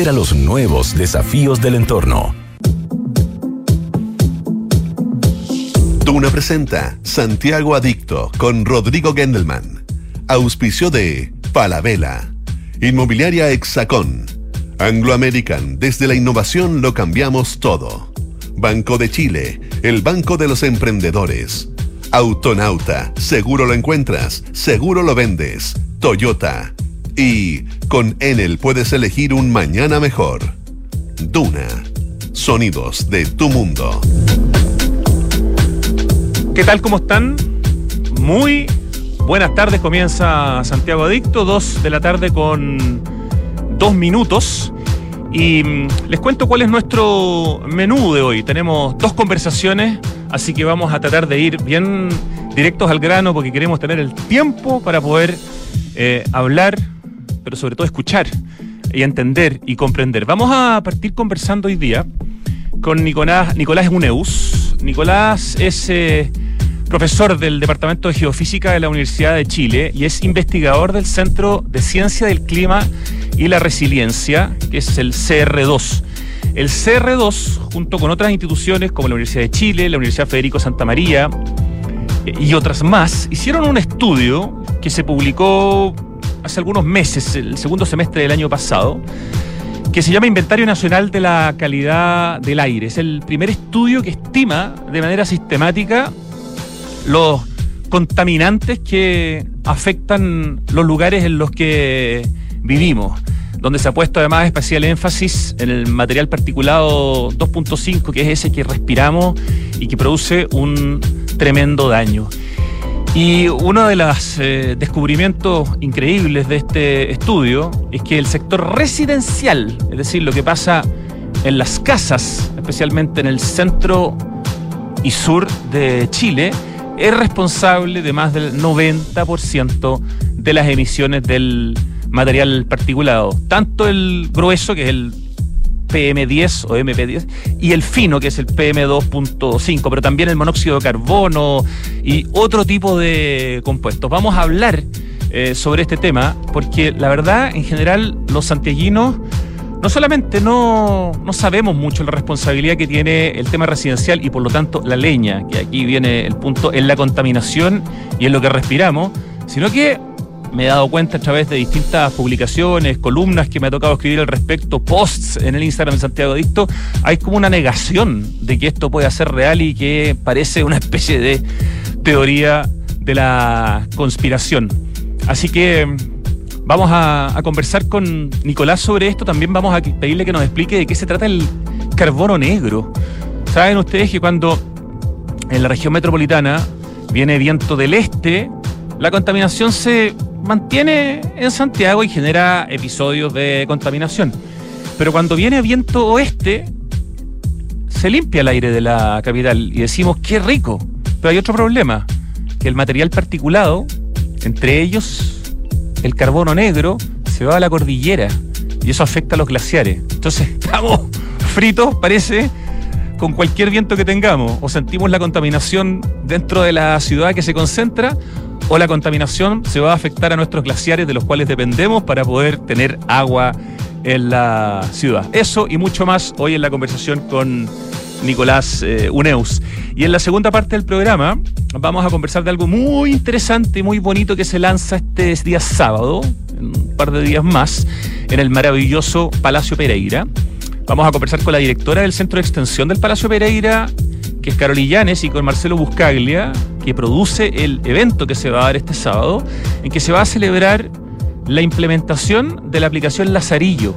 a los nuevos desafíos del entorno. Duna presenta Santiago Adicto con Rodrigo Gendelman. Auspicio de Palavela. Inmobiliaria Hexacón. Anglo American. Desde la innovación lo cambiamos todo. Banco de Chile. El banco de los emprendedores. Autonauta. Seguro lo encuentras. Seguro lo vendes. Toyota. Y con Enel puedes elegir un mañana mejor. Duna. Sonidos de tu mundo. ¿Qué tal? ¿Cómo están? Muy buenas tardes. Comienza Santiago Adicto, dos de la tarde con dos minutos. Y mm, les cuento cuál es nuestro menú de hoy. Tenemos dos conversaciones, así que vamos a tratar de ir bien directos al grano porque queremos tener el tiempo para poder eh, hablar pero sobre todo escuchar y entender y comprender. Vamos a partir conversando hoy día con Nicolás, Nicolás Uneus. Nicolás es eh, profesor del Departamento de Geofísica de la Universidad de Chile y es investigador del Centro de Ciencia del Clima y la Resiliencia, que es el CR2. El CR2, junto con otras instituciones como la Universidad de Chile, la Universidad Federico Santa María eh, y otras más, hicieron un estudio que se publicó hace algunos meses, el segundo semestre del año pasado, que se llama Inventario Nacional de la Calidad del Aire. Es el primer estudio que estima de manera sistemática los contaminantes que afectan los lugares en los que vivimos, donde se ha puesto además especial énfasis en el material particulado 2.5, que es ese que respiramos y que produce un tremendo daño. Y uno de los eh, descubrimientos increíbles de este estudio es que el sector residencial, es decir, lo que pasa en las casas, especialmente en el centro y sur de Chile, es responsable de más del 90% de las emisiones del material particulado. Tanto el grueso, que es el PM10 o MP10 y el fino, que es el PM2.5, pero también el monóxido de carbono y otro tipo de compuestos. Vamos a hablar eh, sobre este tema porque la verdad, en general, los santiaguinos no solamente no, no sabemos mucho la responsabilidad que tiene el tema residencial y por lo tanto la leña, que aquí viene el punto, en la contaminación y en lo que respiramos, sino que me he dado cuenta a través de distintas publicaciones, columnas que me ha tocado escribir al respecto, posts en el Instagram de Santiago Dicto, hay como una negación de que esto pueda ser real y que parece una especie de teoría de la conspiración. Así que mm, vamos a, a conversar con Nicolás sobre esto, también vamos a pedirle que nos explique de qué se trata el carbono negro. Saben ustedes que cuando en la región metropolitana viene viento del este, la contaminación se mantiene en Santiago y genera episodios de contaminación. Pero cuando viene viento oeste, se limpia el aire de la capital y decimos, qué rico. Pero hay otro problema, que el material particulado, entre ellos el carbono negro, se va a la cordillera y eso afecta a los glaciares. Entonces estamos fritos, parece, con cualquier viento que tengamos. O sentimos la contaminación dentro de la ciudad que se concentra o la contaminación se va a afectar a nuestros glaciares de los cuales dependemos para poder tener agua en la ciudad. Eso y mucho más hoy en la conversación con Nicolás eh, Uneus. Y en la segunda parte del programa vamos a conversar de algo muy interesante y muy bonito que se lanza este día sábado, un par de días más, en el maravilloso Palacio Pereira. Vamos a conversar con la directora del Centro de Extensión del Palacio Pereira, que es Carolillanes, y con Marcelo Buscaglia, que produce el evento que se va a dar este sábado, en que se va a celebrar la implementación de la aplicación Lazarillo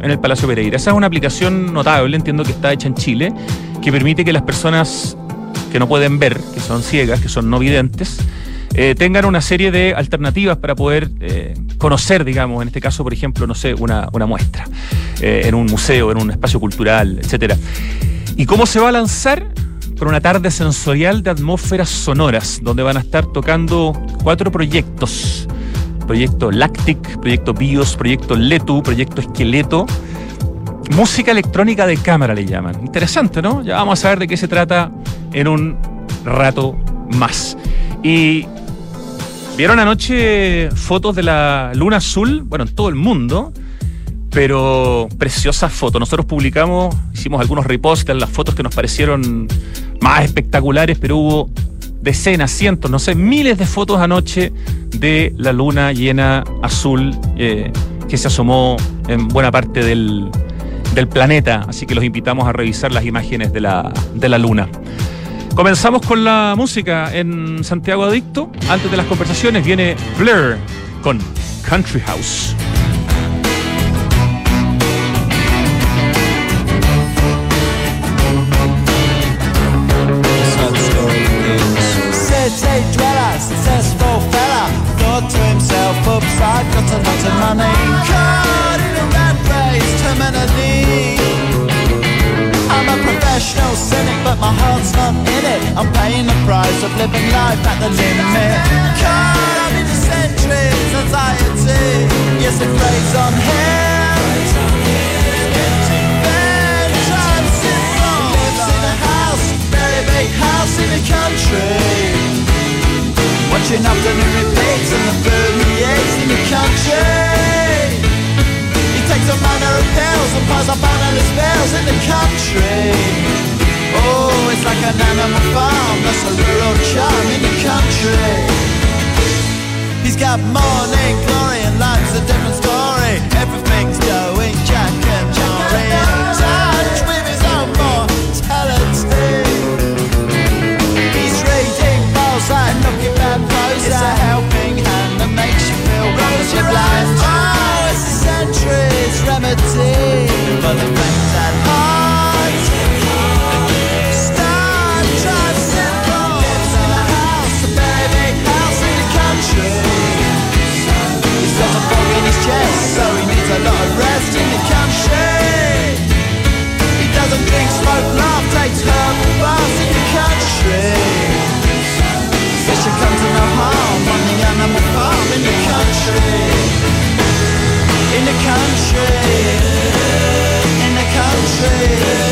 en el Palacio Pereira. Esa es una aplicación notable, entiendo que está hecha en Chile, que permite que las personas que no pueden ver, que son ciegas, que son no videntes, eh, tengan una serie de alternativas para poder eh, conocer, digamos, en este caso, por ejemplo, no sé, una, muestra eh, en un museo, en un espacio cultural, etcétera. ¿Y cómo se va a lanzar? Con una tarde sensorial de atmósferas sonoras, donde van a estar tocando cuatro proyectos. Proyecto Lactic, Proyecto Bios, Proyecto Letu, Proyecto Esqueleto. Música electrónica de cámara le llaman. Interesante, ¿no? Ya vamos a ver de qué se trata en un rato más. Y vieron anoche fotos de la luna azul, bueno, en todo el mundo, pero preciosas fotos. Nosotros publicamos, hicimos algunos reposts las fotos que nos parecieron más espectaculares, pero hubo decenas, cientos, no sé, miles de fotos anoche de la luna llena azul eh, que se asomó en buena parte del, del, planeta. Así que los invitamos a revisar las imágenes de la, de la luna. Comenzamos con la música en Santiago Adicto. Antes de las conversaciones viene Blur con Country House. Got a lot of money. Caught in a rat race, terminally. I'm a professional cynic, but my heart's not in it. I'm paying the price of living life at the limit. Caught up in the centuries, anxiety. Yes, it plays on him country. Oh, it's like an animal farm, that's a rural charm in the country. He's got morning glory and life's a different story. Everything's going Jack and Jory In touch with his own mortality He's reading balls like looking it's a helping hand that makes you feel rosy blind. Oh, it's a century's remedy. For the smoke, laugh, takes herbal baths in the country. Guess you come to no harm on the animal farm in the country. In the country. In the country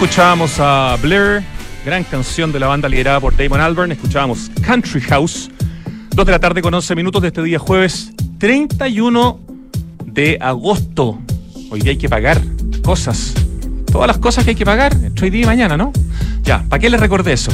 Escuchábamos a Blair, gran canción de la banda liderada por Damon Albarn. Escuchábamos Country House. Dos de la tarde con 11 minutos de este día jueves 31 de agosto. Hoy día hay que pagar cosas. Todas las cosas que hay que pagar hoy día y mañana, ¿no? Ya, ¿para qué les recordé eso?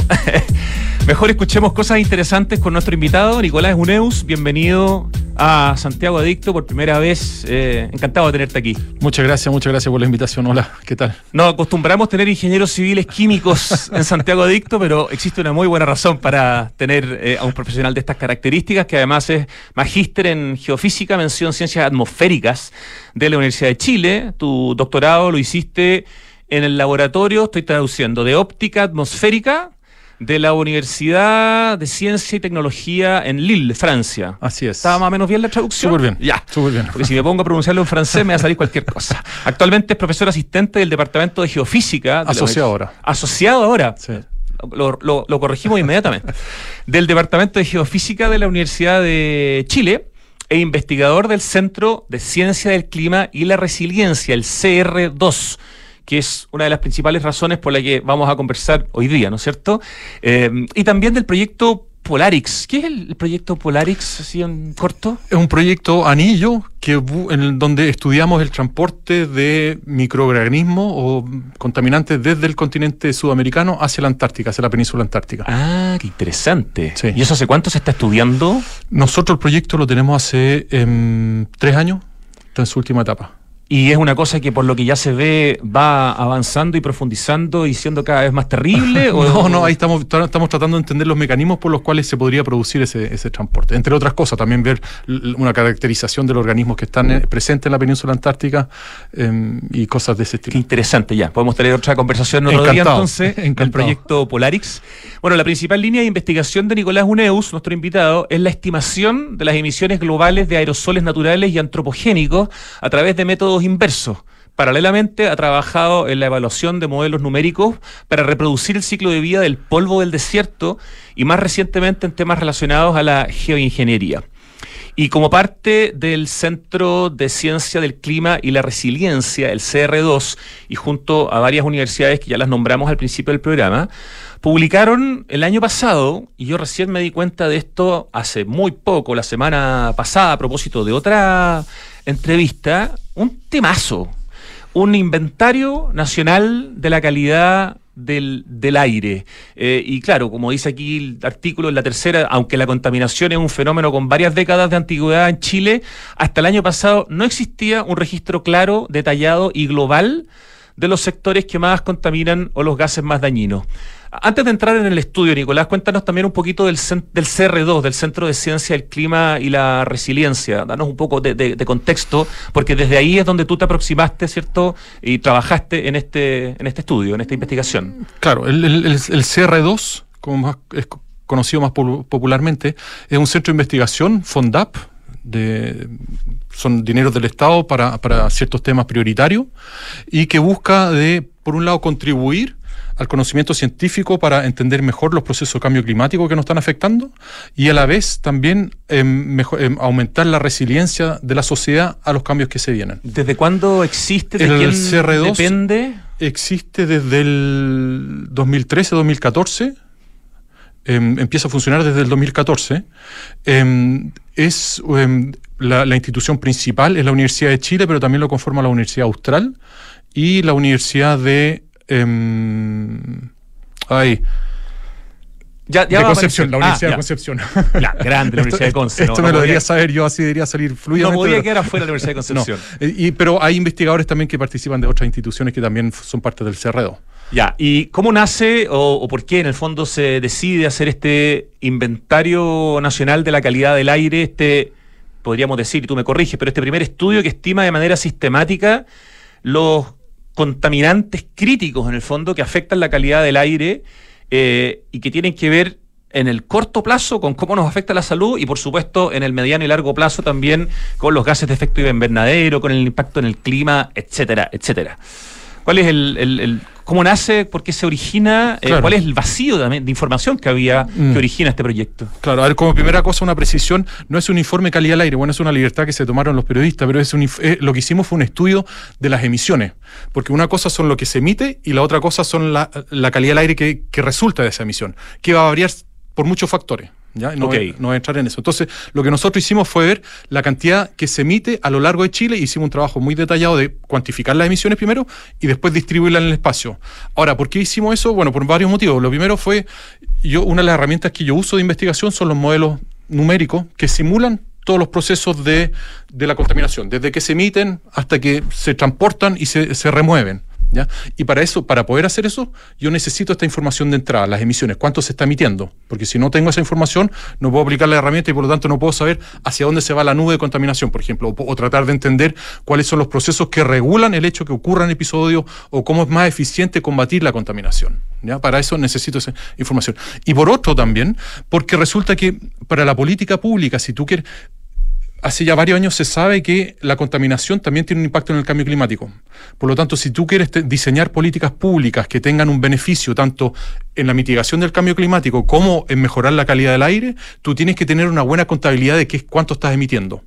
Mejor escuchemos cosas interesantes con nuestro invitado, Nicolás Uneus. Bienvenido a Santiago Adicto por primera vez. Eh, encantado de tenerte aquí. Muchas gracias, muchas gracias por la invitación. Hola, ¿qué tal? No acostumbramos tener ingenieros civiles químicos en Santiago Adicto, pero existe una muy buena razón para tener eh, a un profesional de estas características, que además es magíster en geofísica, mención ciencias atmosféricas de la Universidad de Chile. Tu doctorado lo hiciste en el laboratorio, estoy traduciendo, de óptica atmosférica de la Universidad de Ciencia y Tecnología en Lille, Francia. Así es. ¿Estaba más o menos bien la traducción? Súper bien. Ya. Súper bien. Porque si me pongo a pronunciarlo en francés me va a salir cualquier cosa. Actualmente es profesor asistente del Departamento de Geofísica. de Asociado ahora. Asociado ahora. Sí. Lo, lo- lo corregimos inmediatamente. Del Departamento de Geofísica de la Universidad de Chile e investigador del Centro de Ciencia del Clima y la Resiliencia, el CR2 que es una de las principales razones por la que vamos a conversar hoy día, ¿no es cierto? Eh, y también del proyecto Polarix. ¿Qué es el proyecto Polarix, así en corto? Es un proyecto anillo que en donde estudiamos el transporte de microorganismos o contaminantes desde el continente sudamericano hacia la Antártica, hacia la península antártica. Ah, qué interesante. Sí. ¿Y eso hace cuánto se está estudiando? Nosotros el proyecto lo tenemos hace em, tres años, está en su última etapa. Y es una cosa que por lo que ya se ve va avanzando y profundizando y siendo cada vez más terrible. ¿o- No, no, ahí estamos, estamos tratando de entender los mecanismos por los cuales se podría producir ese, ese transporte. Entre otras cosas, también ver una caracterización de los organismos que están eh, presentes en la península antártica em, y cosas de ese Qué estilo. interesante ya. Podemos tener otra conversación otro día entonces del encantado. proyecto Polarix. Bueno, la principal línea de investigación de Nicolás Uneus, nuestro invitado, es la estimación de las emisiones globales de aerosoles naturales y antropogénicos a través de métodos inversos. Paralelamente ha trabajado en la evaluación de modelos numéricos para reproducir el ciclo de vida del polvo del desierto y más recientemente en temas relacionados a la geoingeniería. Y como parte del Centro de Ciencia del Clima y la Resiliencia, el CR2, y junto a varias universidades que ya las nombramos al principio del programa, publicaron el año pasado, y yo recién me di cuenta de esto hace muy poco, la semana pasada, a propósito de otra entrevista, un temazo, un inventario nacional de la calidad del, del aire. Eh, y claro, como dice aquí el artículo en la tercera, aunque la contaminación es un fenómeno con varias décadas de antigüedad en Chile, hasta el año pasado no existía un registro claro, detallado y global de los sectores que más contaminan o los gases más dañinos. Antes de entrar en el estudio, Nicolás, cuéntanos también un poquito del, del CR2, del Centro de Ciencia del Clima y la Resiliencia. Danos un poco de, contexto, porque desde ahí es donde tú te aproximaste, ¿cierto? Y trabajaste en este, en este estudio, en esta investigación. Claro, el, el- el- el CR2, como más, es co- conocido más popularmente, es un centro de investigación, FONDAP, de, son dineros del Estado para, para ciertos temas prioritarios, y que busca de, por un lado, contribuir al conocimiento científico para entender mejor los procesos de cambio climático que nos están afectando y a la vez también em, em, aumentar la resiliencia de la sociedad a los cambios que se vienen. ¿Desde cuándo existe? ¿De El quién CR2 depende? Existe desde el 2013-2014. em, empieza a funcionar desde el 2014. Em, es la, la institución principal es la Universidad de Chile, pero también lo conforma la Universidad Austral y la Universidad de em, ay, Ya, ya de Concepción, la. Universidad Ah, de Concepción. La grande, la Universidad de Conce. Esto no, me no lo debería podía- saber yo, así debería salir No fluidamente. podía pero- quedar afuera de la Universidad de no. Concepción. Eh, y- pero hay investigadores también que participan de otras instituciones que también son parte del CREDO. Ya, ¿y cómo nace o, o por qué en el fondo se decide hacer este inventario nacional de la calidad del aire, este, podríamos decir, y tú me corriges, pero este primer estudio que estima de manera sistemática los contaminantes críticos en el fondo que afectan la calidad del aire eh, y que tienen que ver en el corto plazo con cómo nos afecta la salud y por supuesto en el mediano y largo plazo también con los gases de efecto invernadero, con el impacto en el clima, etcétera, etcétera. ¿Cuál es el, cómo nace, por qué se origina, eh, Claro. cuál es el vacío también de información que había Mm. que origina este proyecto? Claro, a ver, como primera cosa, una precisión, no es un informe calidad del aire, bueno, es una libertad que se tomaron los periodistas, pero es un eh, lo que hicimos fue un estudio de las emisiones, porque una cosa son lo que se emite y la otra cosa son la, la calidad del aire que, que resulta de esa emisión, que va a variar por muchos factores. ¿Ya? No, voy, Ok. no voy a entrar en eso. Entonces, lo que nosotros hicimos fue ver la cantidad que se emite a lo largo de Chile. Hicimos un trabajo muy detallado de cuantificar las emisiones primero y después distribuirlas en el espacio. Ahora, ¿por qué hicimos eso? Bueno, por varios motivos. Lo primero fue, yo, una de las herramientas que yo uso de investigación son los modelos numéricos que simulan todos los procesos de, de la contaminación, desde que se emiten hasta que se transportan y se, se remueven. Y para eso, para poder hacer eso, yo necesito esta información de entrada, las emisiones, cuánto se está emitiendo, porque si no tengo esa información, no puedo aplicar la herramienta y por lo tanto no puedo saber hacia dónde se va la nube de contaminación, por ejemplo, o, o tratar de entender cuáles son los procesos que regulan el hecho que ocurran episodios o cómo es más eficiente combatir la contaminación. ¿ya? Para eso necesito esa información. Y por otro también, porque resulta que para la política pública, si tú quieres, hace ya varios años se sabe que la contaminación también tiene un impacto en el cambio climático. Por lo tanto, si tú quieres diseñar políticas públicas que tengan un beneficio tanto en la mitigación del cambio climático como en mejorar la calidad del aire, tú tienes que tener una buena contabilidad de qué, cuánto estás emitiendo.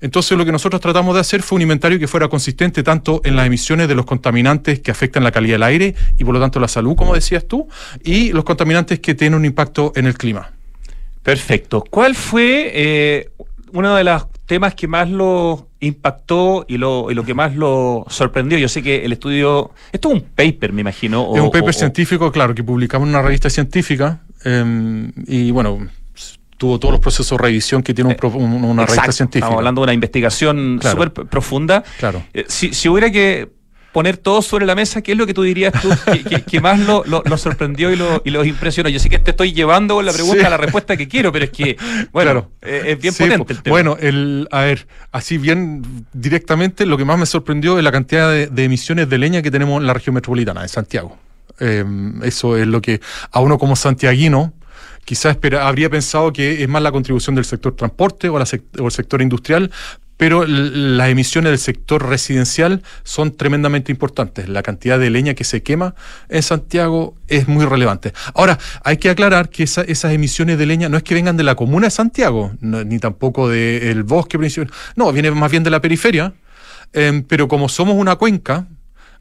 Entonces lo que nosotros tratamos de hacer fue un inventario que fuera consistente tanto en las emisiones de los contaminantes que afectan la calidad del aire y por lo tanto la salud, como decías tú, y los contaminantes que tienen un impacto en el clima. Perfecto. ¿Cuál fue eh, uno de los temas que más lo impactó y lo, y lo que más lo sorprendió? Yo sé que el estudio, esto es un paper, me imagino. O, es un paper o, científico, claro, que publicamos en una revista científica eh, y bueno, tuvo todos los procesos de revisión que tiene un, un, una Exacto. revista científica. Estamos hablando de una investigación Claro. súper profunda. Claro. Eh, si, si hubiera que poner todo sobre la mesa, ¿qué es lo que tú dirías tú que, que- que más lo, lo- lo sorprendió y lo, y los impresionó? Yo sé que te estoy llevando con la pregunta Sí. a la respuesta que quiero, pero es que, bueno, Claro. eh, es bien Sí, potente po- el tema. Bueno, el, a ver, así bien directamente, lo que más me sorprendió es la cantidad de, de emisiones de leña que tenemos en la región metropolitana, en Santiago. Eh, eso es lo que a uno como santiaguino quizás habría pensado que es más la contribución del sector transporte o, la sec- o el sector industrial, pero las emisiones del sector residencial son tremendamente importantes. La cantidad de leña que se quema en Santiago es muy relevante. Ahora, hay que aclarar que esa- esas emisiones de leña no es que vengan de la comuna de Santiago, no- ni tampoco del bosque principal. No, viene más bien de la periferia. Em, pero como somos una cuenca,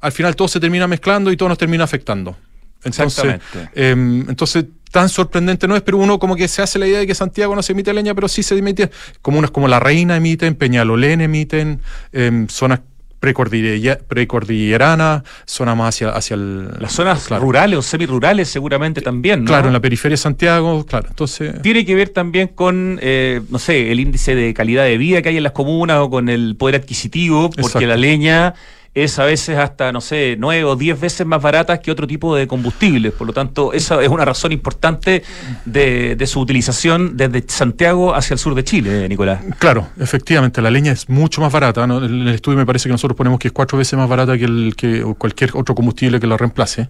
al final todo se termina mezclando y todo nos termina afectando. Entonces, Exactamente. em, entonces tan sorprendente no es, pero uno como que se hace la idea de que Santiago no se emite leña, pero sí se emite. Comunas como La Reina emiten, Peñalolén emiten, em, zonas precordillera- precordilleranas, zonas más hacia, hacia el... Las zonas claro. rurales o semirurales seguramente también, ¿no? Claro, en la periferia de Santiago, claro. Entonces... Tiene que ver también con, eh, no sé, el índice de calidad de vida que hay en las comunas o con el poder adquisitivo, porque Exacto. la leña es a veces hasta, no sé, nueve o diez veces más barata que otro tipo de combustibles. Por lo tanto, esa es una razón importante de, de su utilización desde Santiago hacia el sur de Chile, Nicolás. Claro, efectivamente, la leña es mucho más barata. En el estudio me parece que nosotros ponemos que es cuatro veces más barata que, el, que cualquier otro combustible que la reemplace.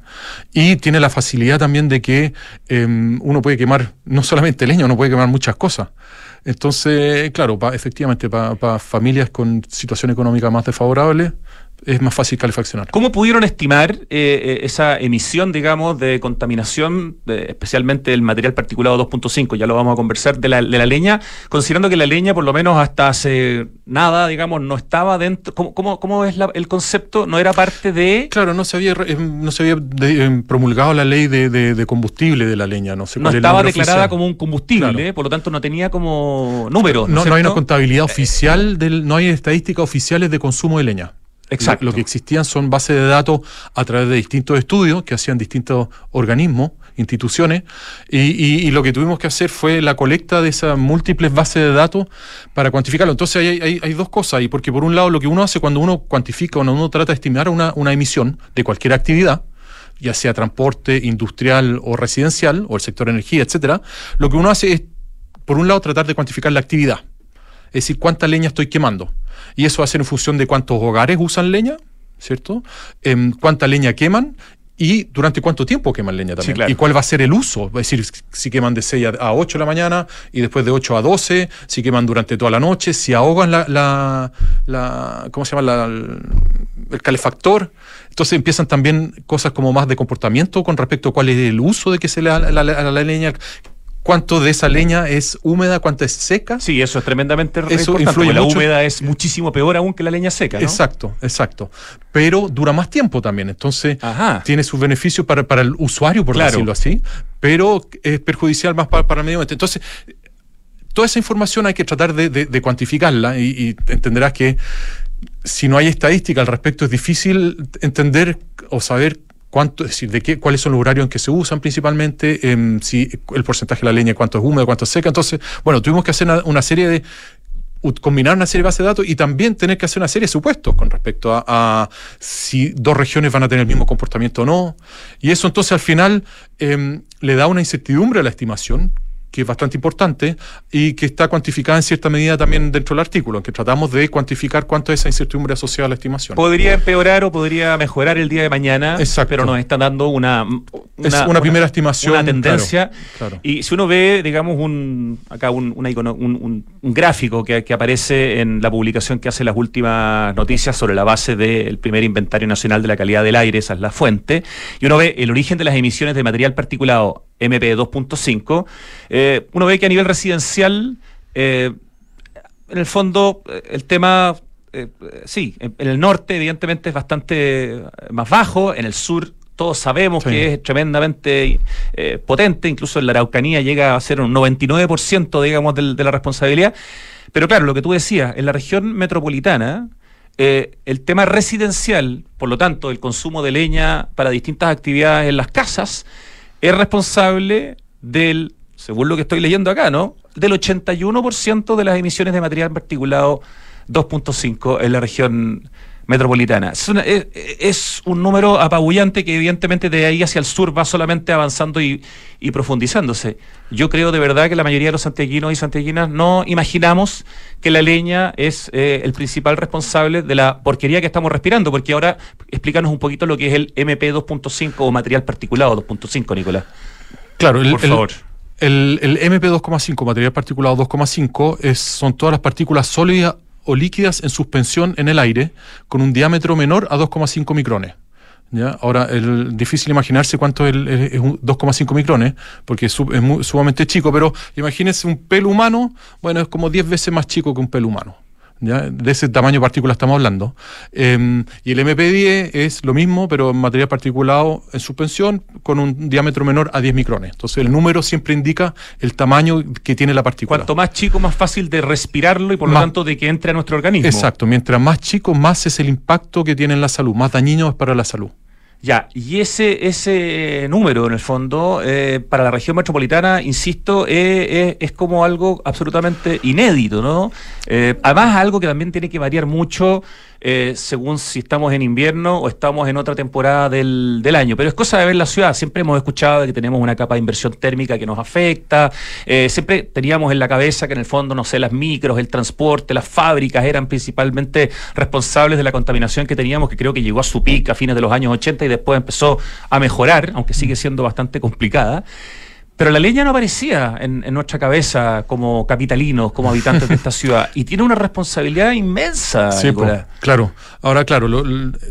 Y tiene la facilidad también de que eh, uno puede quemar no solamente leña, uno puede quemar muchas cosas. Entonces, claro, pa- efectivamente, para familias con situación económica más desfavorable, es más fácil calefaccionar. ¿Cómo pudieron estimar eh, eh, esa emisión, digamos, de contaminación, de- especialmente el material particulado 2.5? Ya lo vamos a conversar de la, de la leña, considerando que la leña, por lo menos hasta hace nada, digamos, no estaba dentro. ¿Cómo, cómo, cómo es la- el concepto? ¿No era parte de.? Claro, no se había, eh, no se había de- eh, promulgado la ley de, combustible de la leña. No, sé No cuál es el estaba declarada oficial. como un combustible, Claro. por lo tanto no tenía como números. No, no hay una contabilidad oficial, del, no hay estadísticas oficiales de consumo de leña. Exacto. Lo, que existían son bases de datos a través de distintos estudios que hacían distintos organismos, instituciones, y, y- y lo que tuvimos que hacer fue la colecta de esas múltiples bases de datos para cuantificarlo. Entonces hay, dos cosas ahí, porque por un lado lo que uno hace cuando uno cuantifica, cuando uno trata de estimar una, una emisión de cualquier actividad, ya sea transporte, industrial o residencial, o el sector energía, etcétera, lo que uno hace es, por un lado, tratar de cuantificar la actividad. Es decir, cuánta leña estoy quemando. Y eso va a ser en función de cuántos hogares usan leña, ¿cierto? Em, cuánta leña queman y durante cuánto tiempo queman leña también. claro. Y cuál va a ser el uso. Es decir, si queman de 6 a- a 8 de la mañana y después de 8 a 12, si queman durante toda la noche, si ahogan la, la, la- ¿cómo se llama? La- el, calefactor. Entonces empiezan también cosas como más de comportamiento con respecto a cuál es el uso de que se le da la, la leña. Cuánto de esa leña es húmeda, cuánto es seca. Sí, eso es tremendamente Eso influye la mucho. húmeda es muchísimo peor aún que la leña seca, ¿no? Exacto, exacto. Pero dura más tiempo también, entonces Ajá. tiene sus beneficios para, para el usuario, por Claro. decirlo así, pero es perjudicial más para, para el medio ambiente. Entonces, toda esa información hay que tratar de, de- de cuantificarla y, y entenderás que si no hay estadística al respecto es difícil entender o saber cuánto, es decir, de qué, cuáles son los horarios en que se usan principalmente, em, si el porcentaje de la leña, cuánto es húmedo, cuánto es seca. Entonces, bueno, tuvimos que hacer una, serie de combinar una serie de bases de datos y también tener que hacer una serie de supuestos con respecto a, si dos regiones van a tener el mismo comportamiento o no. Y eso entonces al final em, le da una incertidumbre a la estimación que es bastante importante y que está cuantificada en cierta medida también dentro del artículo, en que tratamos de cuantificar cuánto es esa incertidumbre asociada a la estimación. Podría empeorar o podría mejorar el día de mañana, pero nos están dando una, una, una primera estimación. Una tendencia. Y si uno ve, digamos, un acá un, un, un gráfico que, que, aparece en la publicación que hace las últimas noticias sobre la base del primer inventario nacional de la calidad del aire, esa es la fuente, y uno ve el origen de las emisiones de material particulado MP 2.5, eh, uno ve que a nivel residencial, eh, en el fondo, eh, el tema, sí, en, el norte evidentemente es bastante más bajo, en el sur todos sabemos que es tremendamente potente, incluso en la Araucanía llega a ser un 99%, digamos, de la responsabilidad. Pero claro, lo que tú decías, en la región metropolitana, el tema residencial, por lo tanto, el consumo de leña para distintas actividades en las casas, es responsable del, según lo que estoy leyendo acá, ¿no? Del 81% de las emisiones de material particulado 2.5 en la región metropolitana. Es, un número apabullante que evidentemente de ahí hacia el sur va solamente avanzando y, profundizándose. Yo creo de verdad que la mayoría de los santiaguinos y santiaguinas no imaginamos que la leña es eh, el principal responsable de la porquería que estamos respirando, porque ahora explícanos un poquito lo que es el MP 2.5 o material particulado 2.5, Nicolás. Claro, el, Por favor. El, el, MP 2.5, material particulado 2.5, son todas las partículas sólidas o líquidas en suspensión en el aire con un diámetro menor a 2,5 micrones. ¿Ya? Ahora, es difícil imaginarse cuánto es, 2,5 micrones, porque es, sumamente chico, pero imagínense un pelo humano, bueno, es como 10 veces más chico que un pelo humano de ese tamaño de partícula estamos hablando. Em, y el MP10 es lo mismo, pero en material particulado en suspensión con un diámetro menor a 10 micrones. Entonces el número siempre indica el tamaño que tiene la partícula. Cuanto más chico, más fácil de respirarlo y por lo tanto de que entre a nuestro organismo. Exacto, mientras más chico, más es el impacto que tiene en la salud, más dañino es para la salud. Ya, y ese, ese número, en el fondo, eh, para la región metropolitana, insisto, eh, eh, es como algo absolutamente inédito, ¿no? además, algo que también tiene que variar mucho eh, según si estamos en invierno o estamos en otra temporada del, del, año. Pero es cosa de ver la ciudad. Siempre hemos escuchado que tenemos una capa de inversión térmica que nos afecta. Eh, siempre teníamos en la cabeza que en el fondo, no sé, las micros, el transporte, las fábricas eran principalmente responsables de la contaminación que teníamos, que creo que llegó a su pico a fines de los años 80 y después empezó a mejorar, aunque sigue siendo bastante complicada. Pero la leña no aparecía en, nuestra cabeza como capitalinos, como habitantes de esta ciudad. Y tiene una responsabilidad inmensa. Sí, claro. Ahora, claro,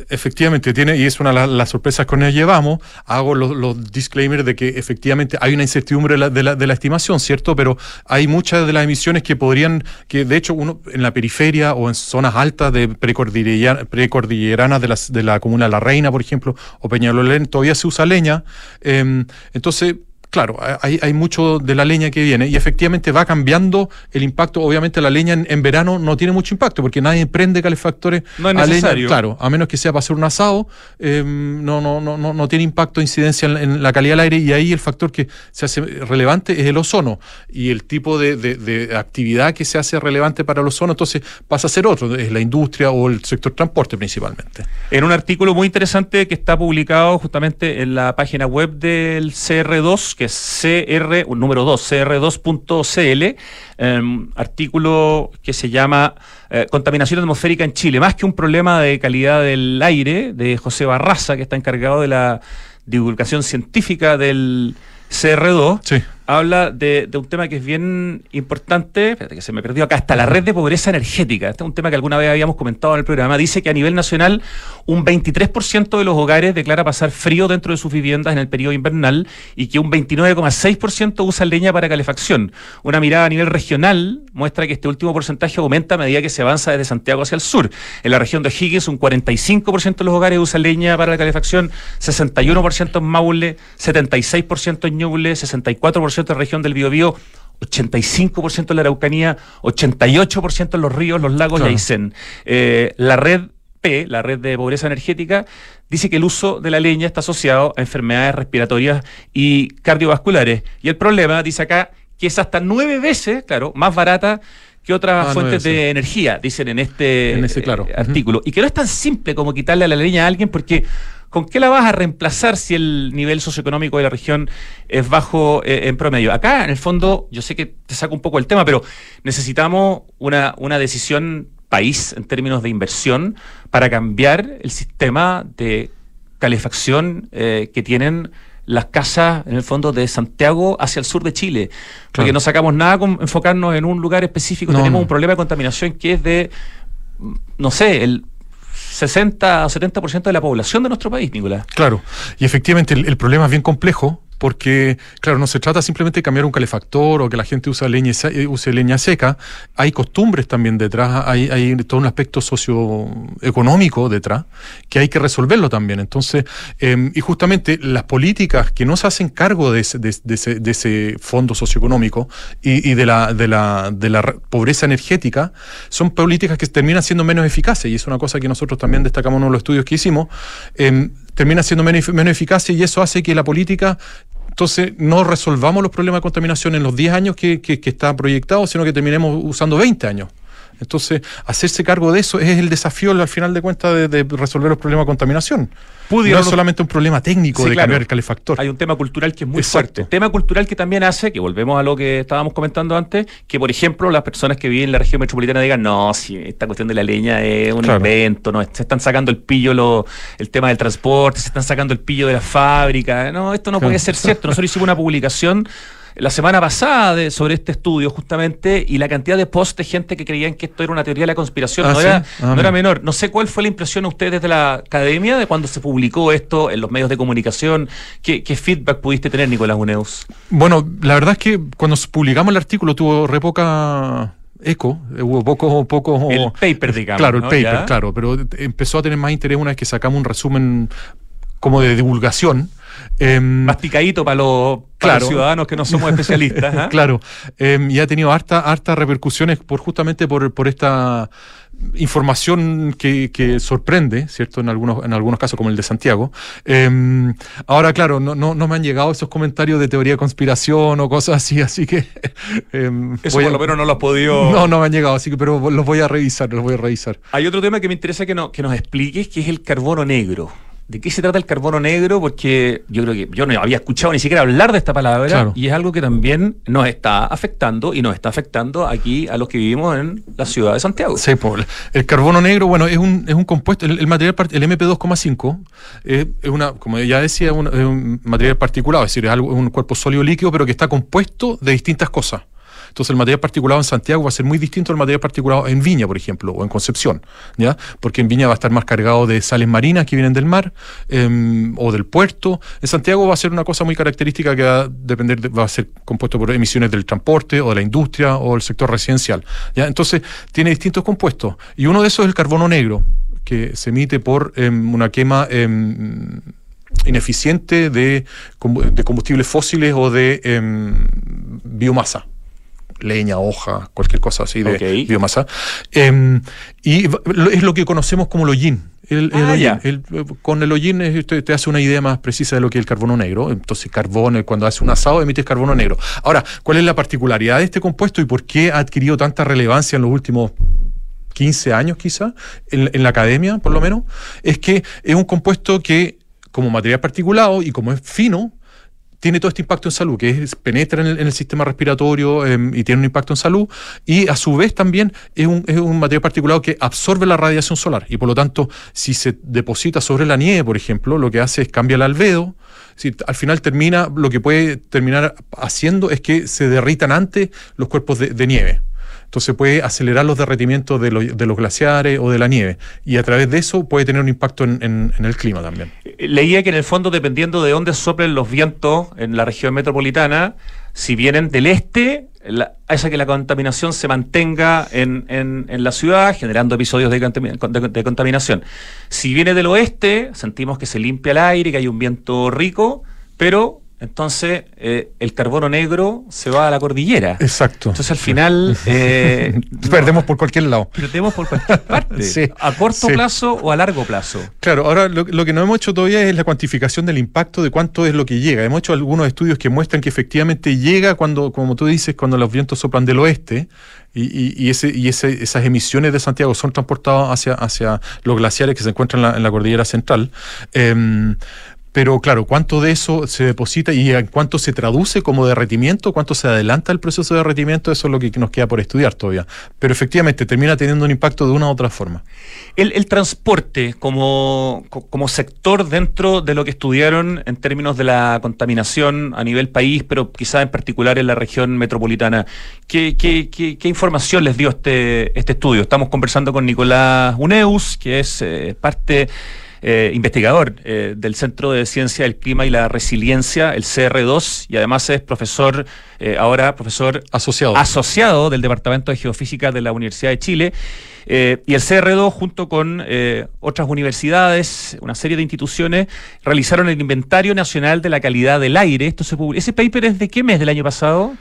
efectivamente tiene, y es una de las sorpresas que nos llevamos, hago los, disclaimers de que efectivamente hay una incertidumbre de la, de la, estimación, ¿cierto? Pero hay muchas de las emisiones que podrían, que de hecho uno en la periferia o en zonas altas de precordilleranas de, de la comuna de La Reina, por ejemplo, o Peñalolén, todavía se usa leña. Em, entonces, claro, hay, hay, mucho de la leña que viene y efectivamente va cambiando el impacto. Obviamente la leña en, verano no tiene mucho impacto porque nadie prende calefactores no es necesario. Claro, a menos que sea para hacer un asado, em, no, no, no, no, no tiene impacto, incidencia en, la calidad del aire y ahí el factor que se hace relevante es el ozono y el tipo de, de, actividad que se hace relevante para el ozono, entonces pasa a ser otro, es la industria o el sector transporte principalmente. En un artículo muy interesante que está publicado justamente en la página web del CR2, que es CR, número 2, cr2.cl, em, artículo que se llama eh, Contaminación atmosférica en Chile, más que un problema de calidad del aire, de José Barraza, que está encargado de la divulgación científica del CR2. Sí habla de, un tema que es bien importante, espérate que se me perdió acá, hasta la red de pobreza energética. Este es un tema que alguna vez habíamos comentado en el programa. Dice que a nivel nacional un 23% de los hogares declara pasar frío dentro de sus viviendas en el periodo invernal y que un 29,6% usa leña para calefacción. Una mirada a nivel regional muestra que este último porcentaje aumenta a medida que se avanza desde Santiago hacia el sur. En la región de Higgins un 45% de los hogares usa leña para la calefacción, 61% en Maule, 76% en Ñuble, 64% de la región del Biobío, 85% en la Araucanía, 88% en los ríos, los lagos y Aysén. Eh, la red P, la red de pobreza energética, dice que el uso de la leña está asociado a enfermedades respiratorias y cardiovasculares. Y el problema, dice acá, que es hasta nueve veces, claro, más barata que otras ah, fuentes de energía, dicen en este en ese, claro. Eh, artículo. Y que no es tan simple como quitarle a la leña a alguien porque ¿con qué la vas a reemplazar si el nivel socioeconómico de la región es bajo eh, en promedio? Acá, en el fondo, yo sé que te saco un poco el tema, pero necesitamos una, una decisión país en términos de inversión para cambiar el sistema de calefacción eh, que tienen las casas, en el fondo, de Santiago hacia el sur de Chile. Porque no sacamos nada con enfocarnos en un lugar específico. Tenemos un problema de contaminación que es de, no sé, el 60 o 70% de la población de nuestro país, Nicolás. Claro, y efectivamente el problema es bien complejo porque, claro, no se trata simplemente de cambiar un calefactor o que la gente use leña, eh, use leña seca, hay costumbres también detrás, hay, hay todo un aspecto socioeconómico detrás que hay que resolverlo también. Entonces, em, y justamente las políticas que no se hacen cargo de ese, de, ese, de ese fondo socioeconómico y, y, de, la, de, la, de la pobreza energética son políticas que terminan siendo menos eficaces y es una cosa que nosotros también destacamos en uno de los estudios que hicimos. Eh, termina siendo menos, menos eficaz y eso hace que la política entonces no resolvamos los problemas de contaminación en los 10 años que, que, está proyectado, sino que terminemos usando 20 años. Entonces, hacerse cargo de eso es el desafío al final de cuentas de, resolver los problemas de contaminación. no es solamente un problema técnico de cambiar el calefactor. Hay un tema cultural que es muy fuerte. Tema cultural que también hace, que volvemos a lo que estábamos comentando antes, que por ejemplo las personas que viven en la región metropolitana digan, no, si esta cuestión de la leña es un invento, no, se están sacando el pillo lo, el tema del transporte, se están sacando el pillo de la fábrica, no, esto no puede ser cierto. Nosotros hicimos una publicación la semana pasada sobre este estudio justamente y la cantidad de posts de gente que creían que esto era una teoría de la conspiración ah, no, era, ah, no era menor. No sé cuál fue la impresión a ustedes de la academia de cuando se publicó esto en los medios de comunicación. ¿Qué, feedback pudiste tener, Nicolás Uneus? Bueno, la verdad es que cuando publicamos el artículo tuvo re poca eco, hubo poco, poco... El paper, digamos. Claro, el paper, claro, pero empezó a tener más interés una vez que sacamos un resumen como de divulgación Em, Masticadito para los, ciudadanos que no somos especialistas. ¿ah? claro, em, y ha tenido harta, harta repercusiones por justamente por, por esta información que, que, sorprende, ¿cierto? En algunos, en algunos casos, como el de Santiago. Em, ahora, claro, no, no, no, me han llegado esos comentarios de teoría de conspiración o cosas así, así que. Eso por lo menos no lo has podido. No, no me han llegado, así que, pero los voy a revisar, los voy a revisar. Hay otro tema que me interesa que, no, que nos expliques, que es el carbono negro. ¿De qué se trata el carbono negro? Porque yo creo que yo no había escuchado ni siquiera hablar de esta palabra y es algo que también nos está afectando y nos está afectando aquí a los que vivimos en la ciudad de Santiago. Sí, pues, el carbono negro, bueno, es un, es un compuesto, el, material, el MP2,5 es, una, como ya decía, un, es un material particulado, es decir, es algo, un cuerpo sólido líquido, pero que está compuesto de distintas cosas. Entonces el material particulado en Santiago va a ser muy distinto al material particulado en Viña, por ejemplo, o en Concepción, ¿ya? Porque en Viña va a estar más cargado de sales marinas que vienen del mar em, o del puerto. En Santiago va a ser una cosa muy característica que va a depender, va a ser compuesto por emisiones del transporte o de la industria o del sector residencial. Entonces tiene distintos compuestos y uno de esos es el carbono negro que se emite por em, una quema em, ineficiente de, de, combustibles fósiles o de biomasa leña, hoja, cualquier cosa así de biomasa. Em, y es lo que conocemos como el hollín. El, ah, con el hollín te, te, hace una idea más precisa de lo que es el carbono negro. Entonces, carbono, cuando hace un asado, emites carbono negro. Ahora, ¿cuál es la particularidad de este compuesto y por qué ha adquirido tanta relevancia en los últimos 15 años quizá, en, en la academia por lo menos? Es que es un compuesto que, como material particulado y como es fino, tiene todo este impacto en salud, que es, penetra en el, sistema respiratorio em, y tiene un impacto en salud, y a su vez también es un, es un, material particulado que absorbe la radiación solar, y por lo tanto, si se deposita sobre la nieve, por ejemplo, lo que hace es cambiar el albedo, si, al final termina, lo que puede terminar haciendo es que se derritan antes los cuerpos de nieve. Entonces puede acelerar los derretimientos de, los glaciares o de la nieve. Y a través de eso puede tener un impacto en, el clima también. Eh, leía que en el fondo, dependiendo de dónde soplen los vientos en la región metropolitana, si vienen del este, hace que la contaminación se mantenga en, la ciudad, generando episodios de, de, contaminación. Si viene del oeste, sentimos que se limpia el aire, que hay un viento rico, pero entonces eh, el carbono negro se va a la cordillera. Exacto. Entonces al final... Eh, perdemos por cualquier lado. Perdemos por cualquier parte. Sí, a corto sí. plazo o a largo plazo. Claro, ahora lo, lo que no hemos hecho todavía es la cuantificación del impacto de cuánto es lo que llega. Hemos hecho algunos estudios que muestran que efectivamente llega cuando, como tú dices, cuando los vientos soplan del oeste y, ese, y ese- esas emisiones de Santiago son transportadas hacia, hacia los glaciares que se encuentran en la, en la cordillera central. Em, pero claro, ¿cuánto de eso se deposita y en cuánto se traduce como derretimiento? ¿Cuánto se adelanta el proceso de derretimiento? Eso es lo que nos queda por estudiar todavía. Pero efectivamente termina teniendo un impacto de una u otra forma. El, transporte como, co- como sector dentro de lo que estudiaron en términos de la contaminación a nivel país, pero quizá en particular en la región metropolitana, ¿qué, qué- qué- qué información les dio este, este estudio? Estamos conversando con Nicolás Uneus, que es eh, parte... eh, investigador eh, del Centro de Ciencia del Clima y la Resiliencia, el CR2, y además es profesor, eh, ahora profesor Asociado. asociado del Departamento de Geofísica de la Universidad de Chile. Eh, y el CR2, junto con eh, otras universidades, una serie de instituciones, realizaron el Inventario Nacional de la Calidad del Aire. Esto se publi- ¿Ese paper es de qué mes del año pasado?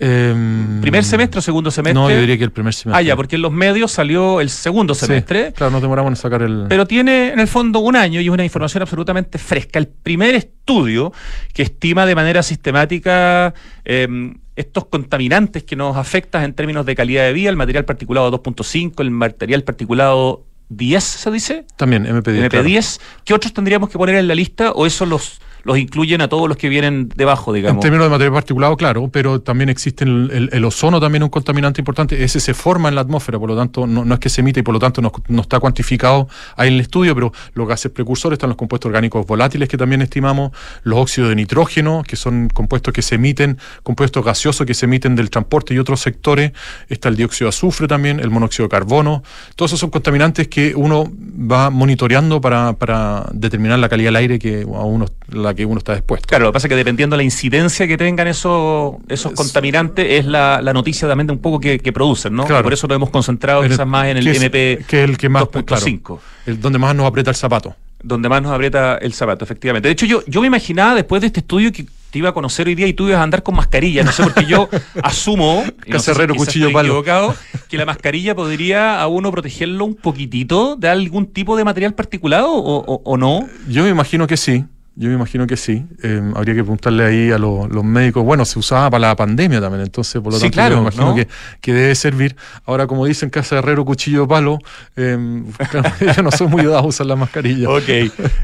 Em, ¿Primer semestre o segundo semestre? No, yo diría que el primer semestre. Ah, ya, porque en los medios salió el segundo Sí, semestre. claro, nos demoramos en sacar el. Pero tiene en el fondo un año y es una información absolutamente fresca. El primer estudio que estima de manera sistemática eh, estos contaminantes que nos afectan en términos de calidad de vida, el material particulado 2.5, el material particulado 10, ¿se dice? También, MP10. claro. MP10. ¿Qué otros tendríamos que poner en la lista o eso los, los incluyen a todos los que vienen debajo, En digamos? términos de material particulado, claro, pero también existe el, el- el ozono, también un contaminante importante. Ese se forma en la atmósfera, por lo tanto, no, no es que se emite y por lo tanto no, no está cuantificado ahí en el estudio, pero los gases precursores están los compuestos orgánicos volátiles que también estimamos, los óxidos de nitrógeno, que son compuestos que se emiten, compuestos gaseosos que se emiten del transporte y otros sectores. Está el dióxido de azufre también, el monóxido de carbono. Todos esos son contaminantes que uno va monitoreando para, para determinar la calidad del aire que a uno, la que uno está expuesto. Claro, lo que pasa es que dependiendo de la incidencia que tengan esos, esos Es- contaminantes, es la, la noticia también de un poco que, que producen, ¿no? Claro. Por eso nos hemos concentrado Pero quizás más en el es- MP que es el que más, 2.5, El, donde más nos aprieta el zapato. donde más nos aprieta el zapato, efectivamente. De hecho, yo, yo me imaginaba después de este estudio que te iba a conocer hoy día y tú ibas a andar con mascarilla, no sé, porque yo asumo, no sé cuchillo, equivocado, que la mascarilla podría a uno protegerlo un poquitito de algún tipo de material particulado o, o- o no. Yo me imagino que sí. Yo me imagino que sí. Eh, habría que preguntarle ahí a los, los médicos. Bueno, se usaba para la pandemia también, entonces por lo Sí, tanto claro, yo me imagino ¿no? que, que debe servir. Ahora, como dicen, casa de herrero, cuchillo, palo. eh, yo no soy muy dado a usar la mascarilla. Ok,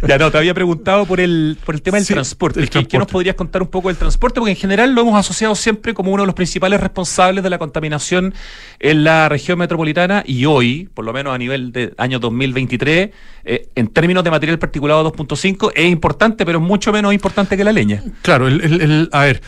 ya no, te había preguntado por el, por el tema del Sí, transporte. el ¿Qué, qué nos podrías contar un poco del transporte? Porque en general lo hemos asociado siempre como uno de los principales responsables de la contaminación en la región metropolitana y hoy, por lo menos a nivel de año 2023, eh, en términos de material particulado 2.5, es importante, pero es mucho menos importante que la leña. Claro, el- a ver,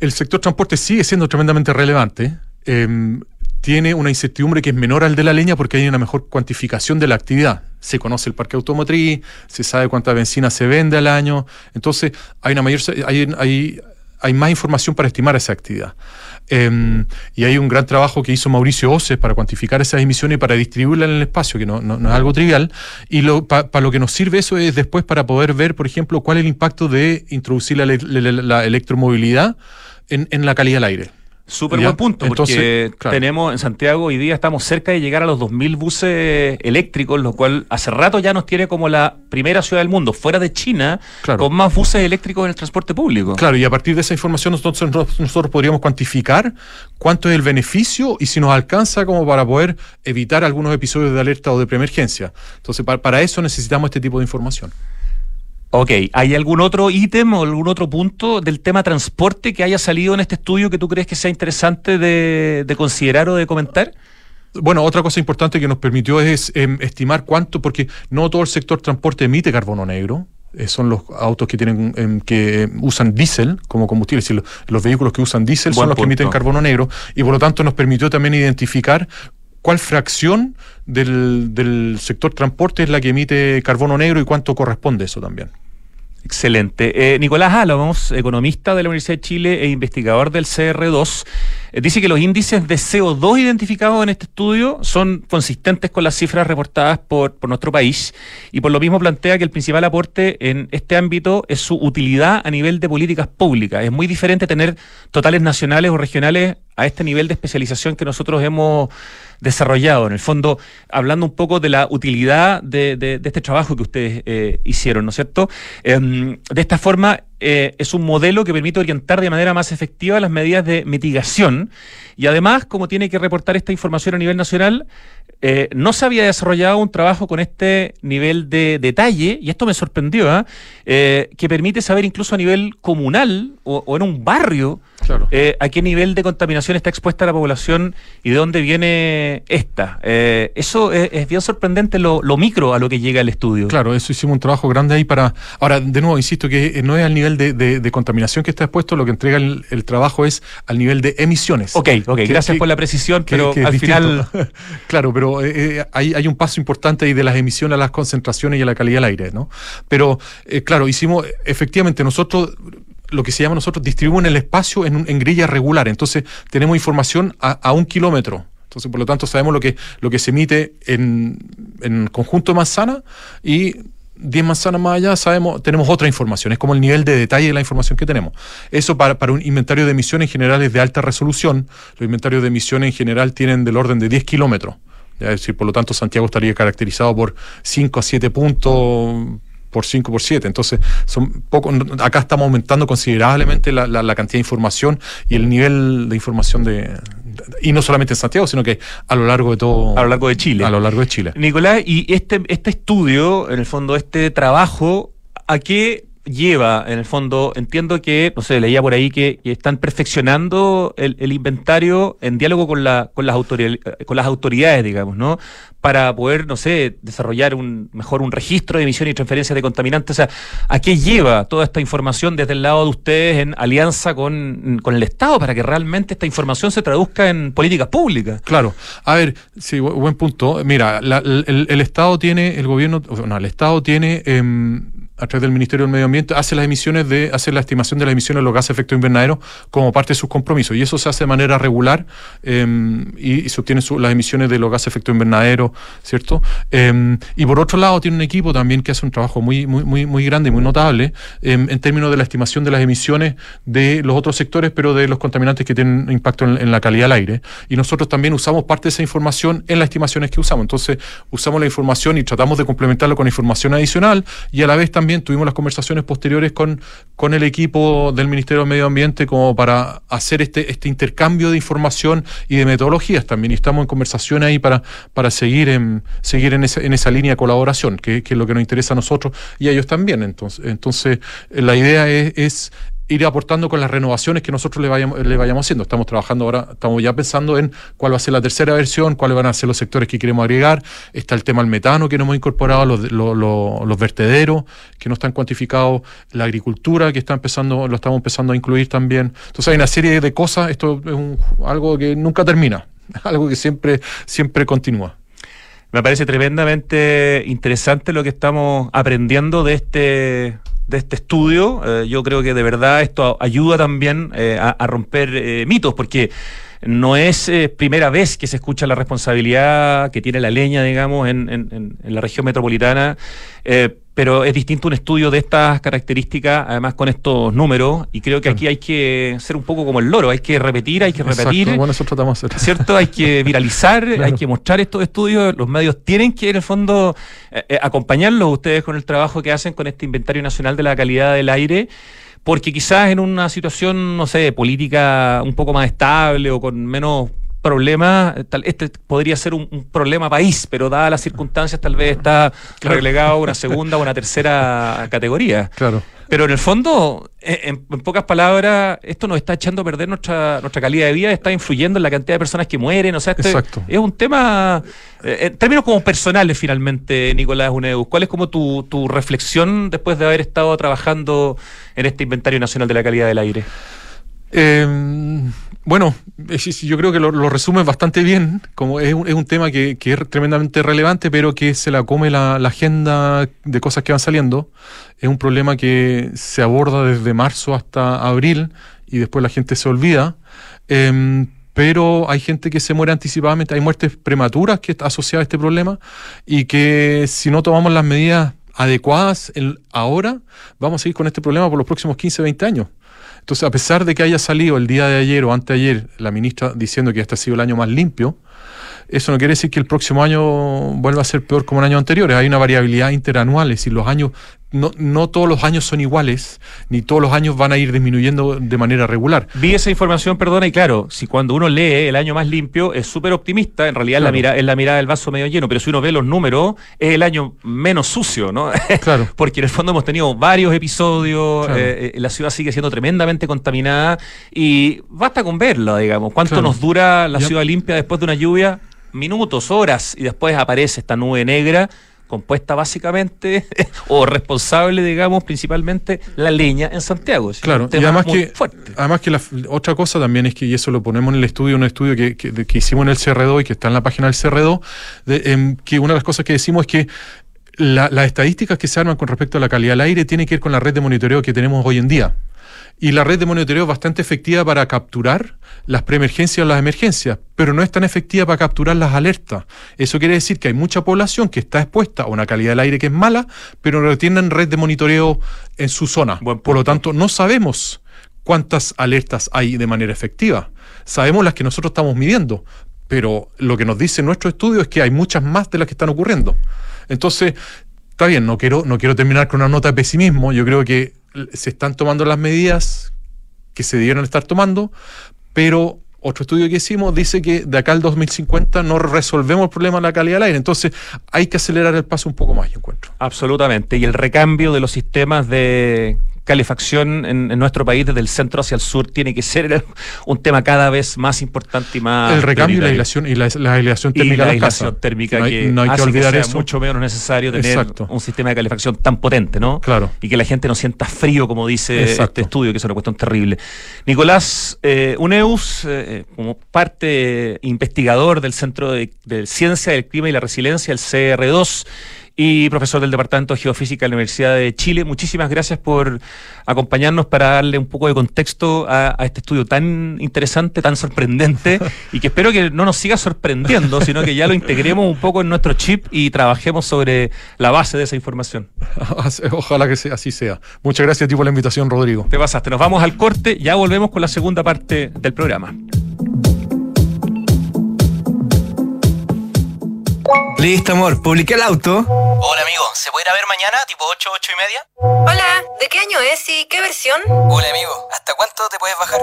el sector transporte sigue siendo tremendamente relevante. em, tiene una incertidumbre que es menor al de la leña porque hay una mejor cuantificación de la actividad. Se conoce el parque automotriz, se sabe cuánta benzina se vende al año, entonces hay una mayor hay, hay, hay más información para estimar esa actividad. Em, y hay un gran trabajo que hizo Mauricio Oces para cuantificar esas emisiones y para distribuirlas en el espacio, que no, no- es algo trivial. Y para lo que nos sirve eso es después para poder ver, por ejemplo, cuál es el impacto de introducir la- la electromovilidad en, en la calidad del aire. Súper buen punto, porque claro. tenemos en Santiago hoy día estamos cerca de llegar a los 2.000 buses eléctricos, lo cual hace rato ya nos tiene como la primera ciudad del mundo, fuera de China, Claro. con más buses eléctricos en el transporte público. Claro, y a partir de esa información nosotros, nosotros podríamos cuantificar cuánto es el beneficio y si nos alcanza como para poder evitar algunos episodios de alerta o de preemergencia. Entonces, pa- para eso necesitamos este tipo de información. Ok, ¿hay algún otro ítem o algún otro punto del tema transporte que haya salido en este estudio que tú crees que sea interesante de, de considerar o de comentar? Bueno, otra cosa importante que nos permitió es em, estimar cuánto, porque no todo el sector transporte emite carbono negro. eh, son los autos que tienen em, que usan diésel como combustible, es decir, los, los vehículos que usan diésel son los que emiten carbono negro y por lo tanto nos permitió también identificar cuál fracción del, del sector transporte es la que emite carbono negro y cuánto corresponde eso también. Excelente. Eh, Nicolás Álamos, economista de la Universidad de Chile e investigador del CR2, eh, dice que los índices de CO2 identificados en este estudio son consistentes con las cifras reportadas por, por nuestro país y por lo mismo plantea que el principal aporte en este ámbito es su utilidad a nivel de políticas públicas. Es muy diferente tener totales nacionales o regionales a este nivel de especialización que nosotros hemos desarrollado. En el fondo, hablando un poco de la utilidad de, este trabajo que ustedes eh, hicieron, ¿no es cierto? Em, de esta forma, eh, es un modelo que permite orientar de manera más efectiva las medidas de mitigación y además, como tiene que reportar esta información a nivel nacional, eh, no se había desarrollado un trabajo con este nivel de detalle, y esto me sorprendió, ¿ah? que permite saber incluso a nivel comunal o en un barrio eh, ¿A qué nivel de contaminación está expuesta la población y de dónde viene esta? Eh, eso es, bien sorprendente lo, micro a lo que llega el estudio. Claro, eso hicimos un trabajo grande ahí para... Ahora, de nuevo, insisto que eh, no es al nivel de, contaminación que está expuesto, lo que entrega el, trabajo es al nivel de emisiones. Ok, ok, gracias por la precisión, pero al final... claro, pero hay, hay, un paso importante ahí de las emisiones a las concentraciones y a la calidad del aire, ¿no? Pero, claro, hicimos, efectivamente, nosotros lo que se llama nosotros distribuimos el espacio en, en grilla regular. Entonces tenemos información a, un kilómetro. Entonces, por lo tanto, sabemos lo que, lo que se emite en, en conjunto de manzana y 10 manzanas más allá sabemos, tenemos otra información, es como el nivel de detalle de la información que tenemos. Eso para, para un inventario de emisiones en general es de alta resolución, los inventarios de emisiones en general tienen del orden de 10 kilómetros. Es decir, por lo tanto, Santiago estaría caracterizado por 5 a 7 puntos por 5 por 7. Entonces, son poco, acá estamos aumentando considerablemente la, la, cantidad de información y el nivel de información de, y no solamente en Santiago, sino que a lo largo de todo. A lo largo de Chile. A lo largo de Chile. Nicolás, y este, este estudio, en el fondo, este trabajo, ¿a qué lleva, en el fondo, entiendo que, no sé, leía por ahí que, están perfeccionando el, inventario en diálogo con, la, con, las con las autoridades, digamos, ¿no? Para poder, no sé, desarrollar un mejor un registro de emisión y transferencia de contaminantes. O sea, ¿a qué lleva toda esta información desde el lado de ustedes en alianza con, el Estado para que realmente esta información se traduzca en políticas públicas? Claro. A ver, sí, buen punto. Mira, el, Estado tiene, el gobierno, no, el Estado tiene... Em, a través del Ministerio del Medio Ambiente, hace las emisiones de, hace la estimación de las emisiones de los gases de efecto invernadero como parte de sus compromisos. Y eso se hace de manera regular em, y, se obtienen las emisiones de los gases de efecto invernadero, ¿cierto? Em, y por otro lado, tiene un equipo también que hace un trabajo muy, muy, muy, muy grande y muy notable em, en términos de la estimación de las emisiones de los otros sectores, pero de los contaminantes que tienen impacto en, la calidad del aire. Y nosotros también usamos parte de esa información en las estimaciones que usamos. Entonces, usamos la información y tratamos de complementarla con información adicional y a la vez también tuvimos las conversaciones posteriores con, con el equipo del Ministerio del Medio Ambiente como para hacer este, este intercambio de información y de metodologías también. Y estamos en conversación ahí para, para seguir en, seguir en, esa, en esa línea de colaboración, que, que, es lo que nos interesa a nosotros y a ellos también. Entonces, entonces la idea es, es ir aportando con las renovaciones que nosotros le vayamos, le vayamos haciendo. Estamos trabajando ahora, estamos ya pensando en cuál va a ser la tercera versión, cuáles van a ser los sectores que queremos agregar. Está el tema del metano que no hemos incorporado, los, los, vertederos que no están cuantificados, la agricultura que está empezando, lo estamos empezando a incluir también. Entonces hay una serie de cosas, esto es algo que nunca termina, algo que siempre, siempre continúa. Me parece tremendamente interesante lo que estamos aprendiendo de este de este estudio. Eh, yo creo que de verdad esto ayuda también eh, a, romper eh, mitos, porque no es primera vez que se escucha la responsabilidad que tiene la leña, digamos, en, en, en la región metropolitana pero es distinto un estudio de estas características, además con estos números, y creo que aquí hay que ser un poco como el loro, hay que repetir, hay que repetir. Exacto, bueno, eso tratamos de hacer. ¿Cierto? Hay que viralizar, hay que mostrar estos estudios, los medios tienen que en el fondo eh, eh, acompañarlos ustedes con el trabajo que hacen con este inventario nacional de la calidad del aire porque quizás en una situación, no sé, política un poco más estable o con menos problema, tal, este podría ser un, problema país, pero dadas las circunstancias tal vez está relegado a una segunda o una tercera categoría. Claro. Pero en el fondo, eh, en, pocas palabras, esto nos está echando a perder nuestra, nuestra calidad de vida, está influyendo en la cantidad de personas que mueren. O sea, este es un tema, eh, en términos como personales finalmente, Nicolás Uneus. ¿Cuál es como tu, tu reflexión después de haber estado trabajando en este inventario nacional de la calidad del aire? Eh, Bueno, yo creo que lo, lo resume bastante bien, como es un, es un tema que, que, es tremendamente relevante, pero que se la come la, agenda de cosas que van saliendo. Es un problema que se aborda desde marzo hasta abril y después la gente se olvida. Eh, pero hay gente que se muere anticipadamente, hay muertes prematuras que está asociadas a este problema y que si no tomamos las medidas adecuadas ahora, vamos a seguir con este problema por los próximos 15, 20 años. Entonces, a pesar de que haya salido el día de ayer o anteayer la ministra diciendo que este ha sido el año más limpio, eso no quiere decir que el próximo año vuelva a ser peor como el año anterior. Hay una variabilidad interanual, es decir, los años, no, no todos los años son iguales, ni todos los años van a ir disminuyendo de manera regular. Vi esa información, perdona, y claro, si cuando uno lee el año más limpio es súper optimista, en realidad claro. la mira, es la mirada del vaso medio lleno, pero si uno ve los números, es el año menos sucio, ¿no? Claro. Porque en el fondo hemos tenido varios episodios, claro. eh, la ciudad sigue siendo tremendamente contaminada y basta con verlo, digamos. ¿Cuánto claro. nos dura la ciudad limpia después de una lluvia? minutos, horas, y después aparece esta nube negra compuesta básicamente o responsable, digamos, principalmente la leña en Santiago. Claro, y además que, fuerte. además que la otra cosa también es que, y eso lo ponemos en el estudio, un estudio que, que, que hicimos en el CR2 y que está en la página del CR2, de, eh, que una de las cosas que decimos es que la, las estadísticas que se arman con respecto a la calidad del aire tiene que ver con la red de monitoreo que tenemos hoy en día. Y la red de monitoreo es bastante efectiva para capturar las preemergencias o las emergencias, pero no es tan efectiva para capturar las alertas. Eso quiere decir que hay mucha población que está expuesta a una calidad del aire que es mala, pero no tienen red de monitoreo en su zona. Por lo tanto, no sabemos cuántas alertas hay de manera efectiva. Sabemos las que nosotros estamos midiendo, pero lo que nos dice nuestro estudio es que hay muchas más de las que están ocurriendo. Entonces, está bien, no quiero, no quiero terminar con una nota de pesimismo. Yo creo que se están tomando las medidas que se debieron estar tomando, pero otro estudio que hicimos dice que de acá al 2050 no resolvemos el problema de la calidad del aire. Entonces hay que acelerar el paso un poco más, yo encuentro. Absolutamente. Y el recambio de los sistemas de calefacción en, en, nuestro país desde el centro hacia el sur tiene que ser un tema cada vez más importante y más el recambio y la aislación y la, la aislación térmica y la aislación térmica no hay, que, no hay que olvidar que eso. mucho menos necesario tener Exacto. un sistema de calefacción tan potente no claro. Y que la gente no sienta frío como dice Exacto. este estudio que es una cuestión terrible. Nicolás eh, Uneus eh, como parte investigador del centro de, de ciencia del clima y la resiliencia el CR2 y profesor del Departamento de Geofísica de la Universidad de Chile. Muchísimas gracias por acompañarnos para darle un poco de contexto a, a este estudio tan interesante, tan sorprendente y que espero que no nos siga sorprendiendo, sino que ya lo integremos un poco en nuestro chip y trabajemos sobre la base de esa información. Ojalá que sea, así sea. Muchas gracias a ti por la invitación, Rodrigo. Te pasaste. Nos vamos al corte, ya volvemos con la segunda parte del programa. Listo, amor. Publiqué el auto. Hola, amigo. ¿Se puede ir a ver mañana, tipo 8, 8 y media? Hola. ¿De qué año es y qué versión? Hola, amigo. ¿Hasta cuánto te puedes bajar?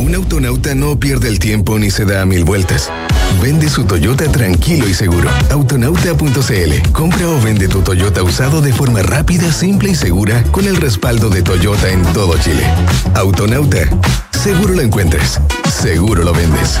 Un autonauta no pierde el tiempo ni se da mil vueltas. Vende su Toyota tranquilo y seguro. Autonauta.cl. Compra o vende tu Toyota usado de forma rápida, simple y segura con el respaldo de Toyota en todo Chile. Autonauta. Seguro lo encuentres. Seguro lo vendes.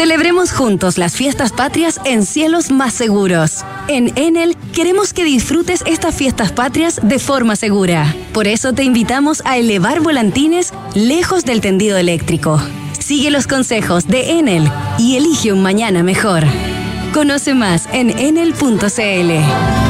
Celebremos juntos las fiestas patrias en cielos más seguros. En Enel queremos que disfrutes estas fiestas patrias de forma segura. Por eso te invitamos a elevar volantines lejos del tendido eléctrico. Sigue los consejos de Enel y elige un mañana mejor. Conoce más en enel.cl.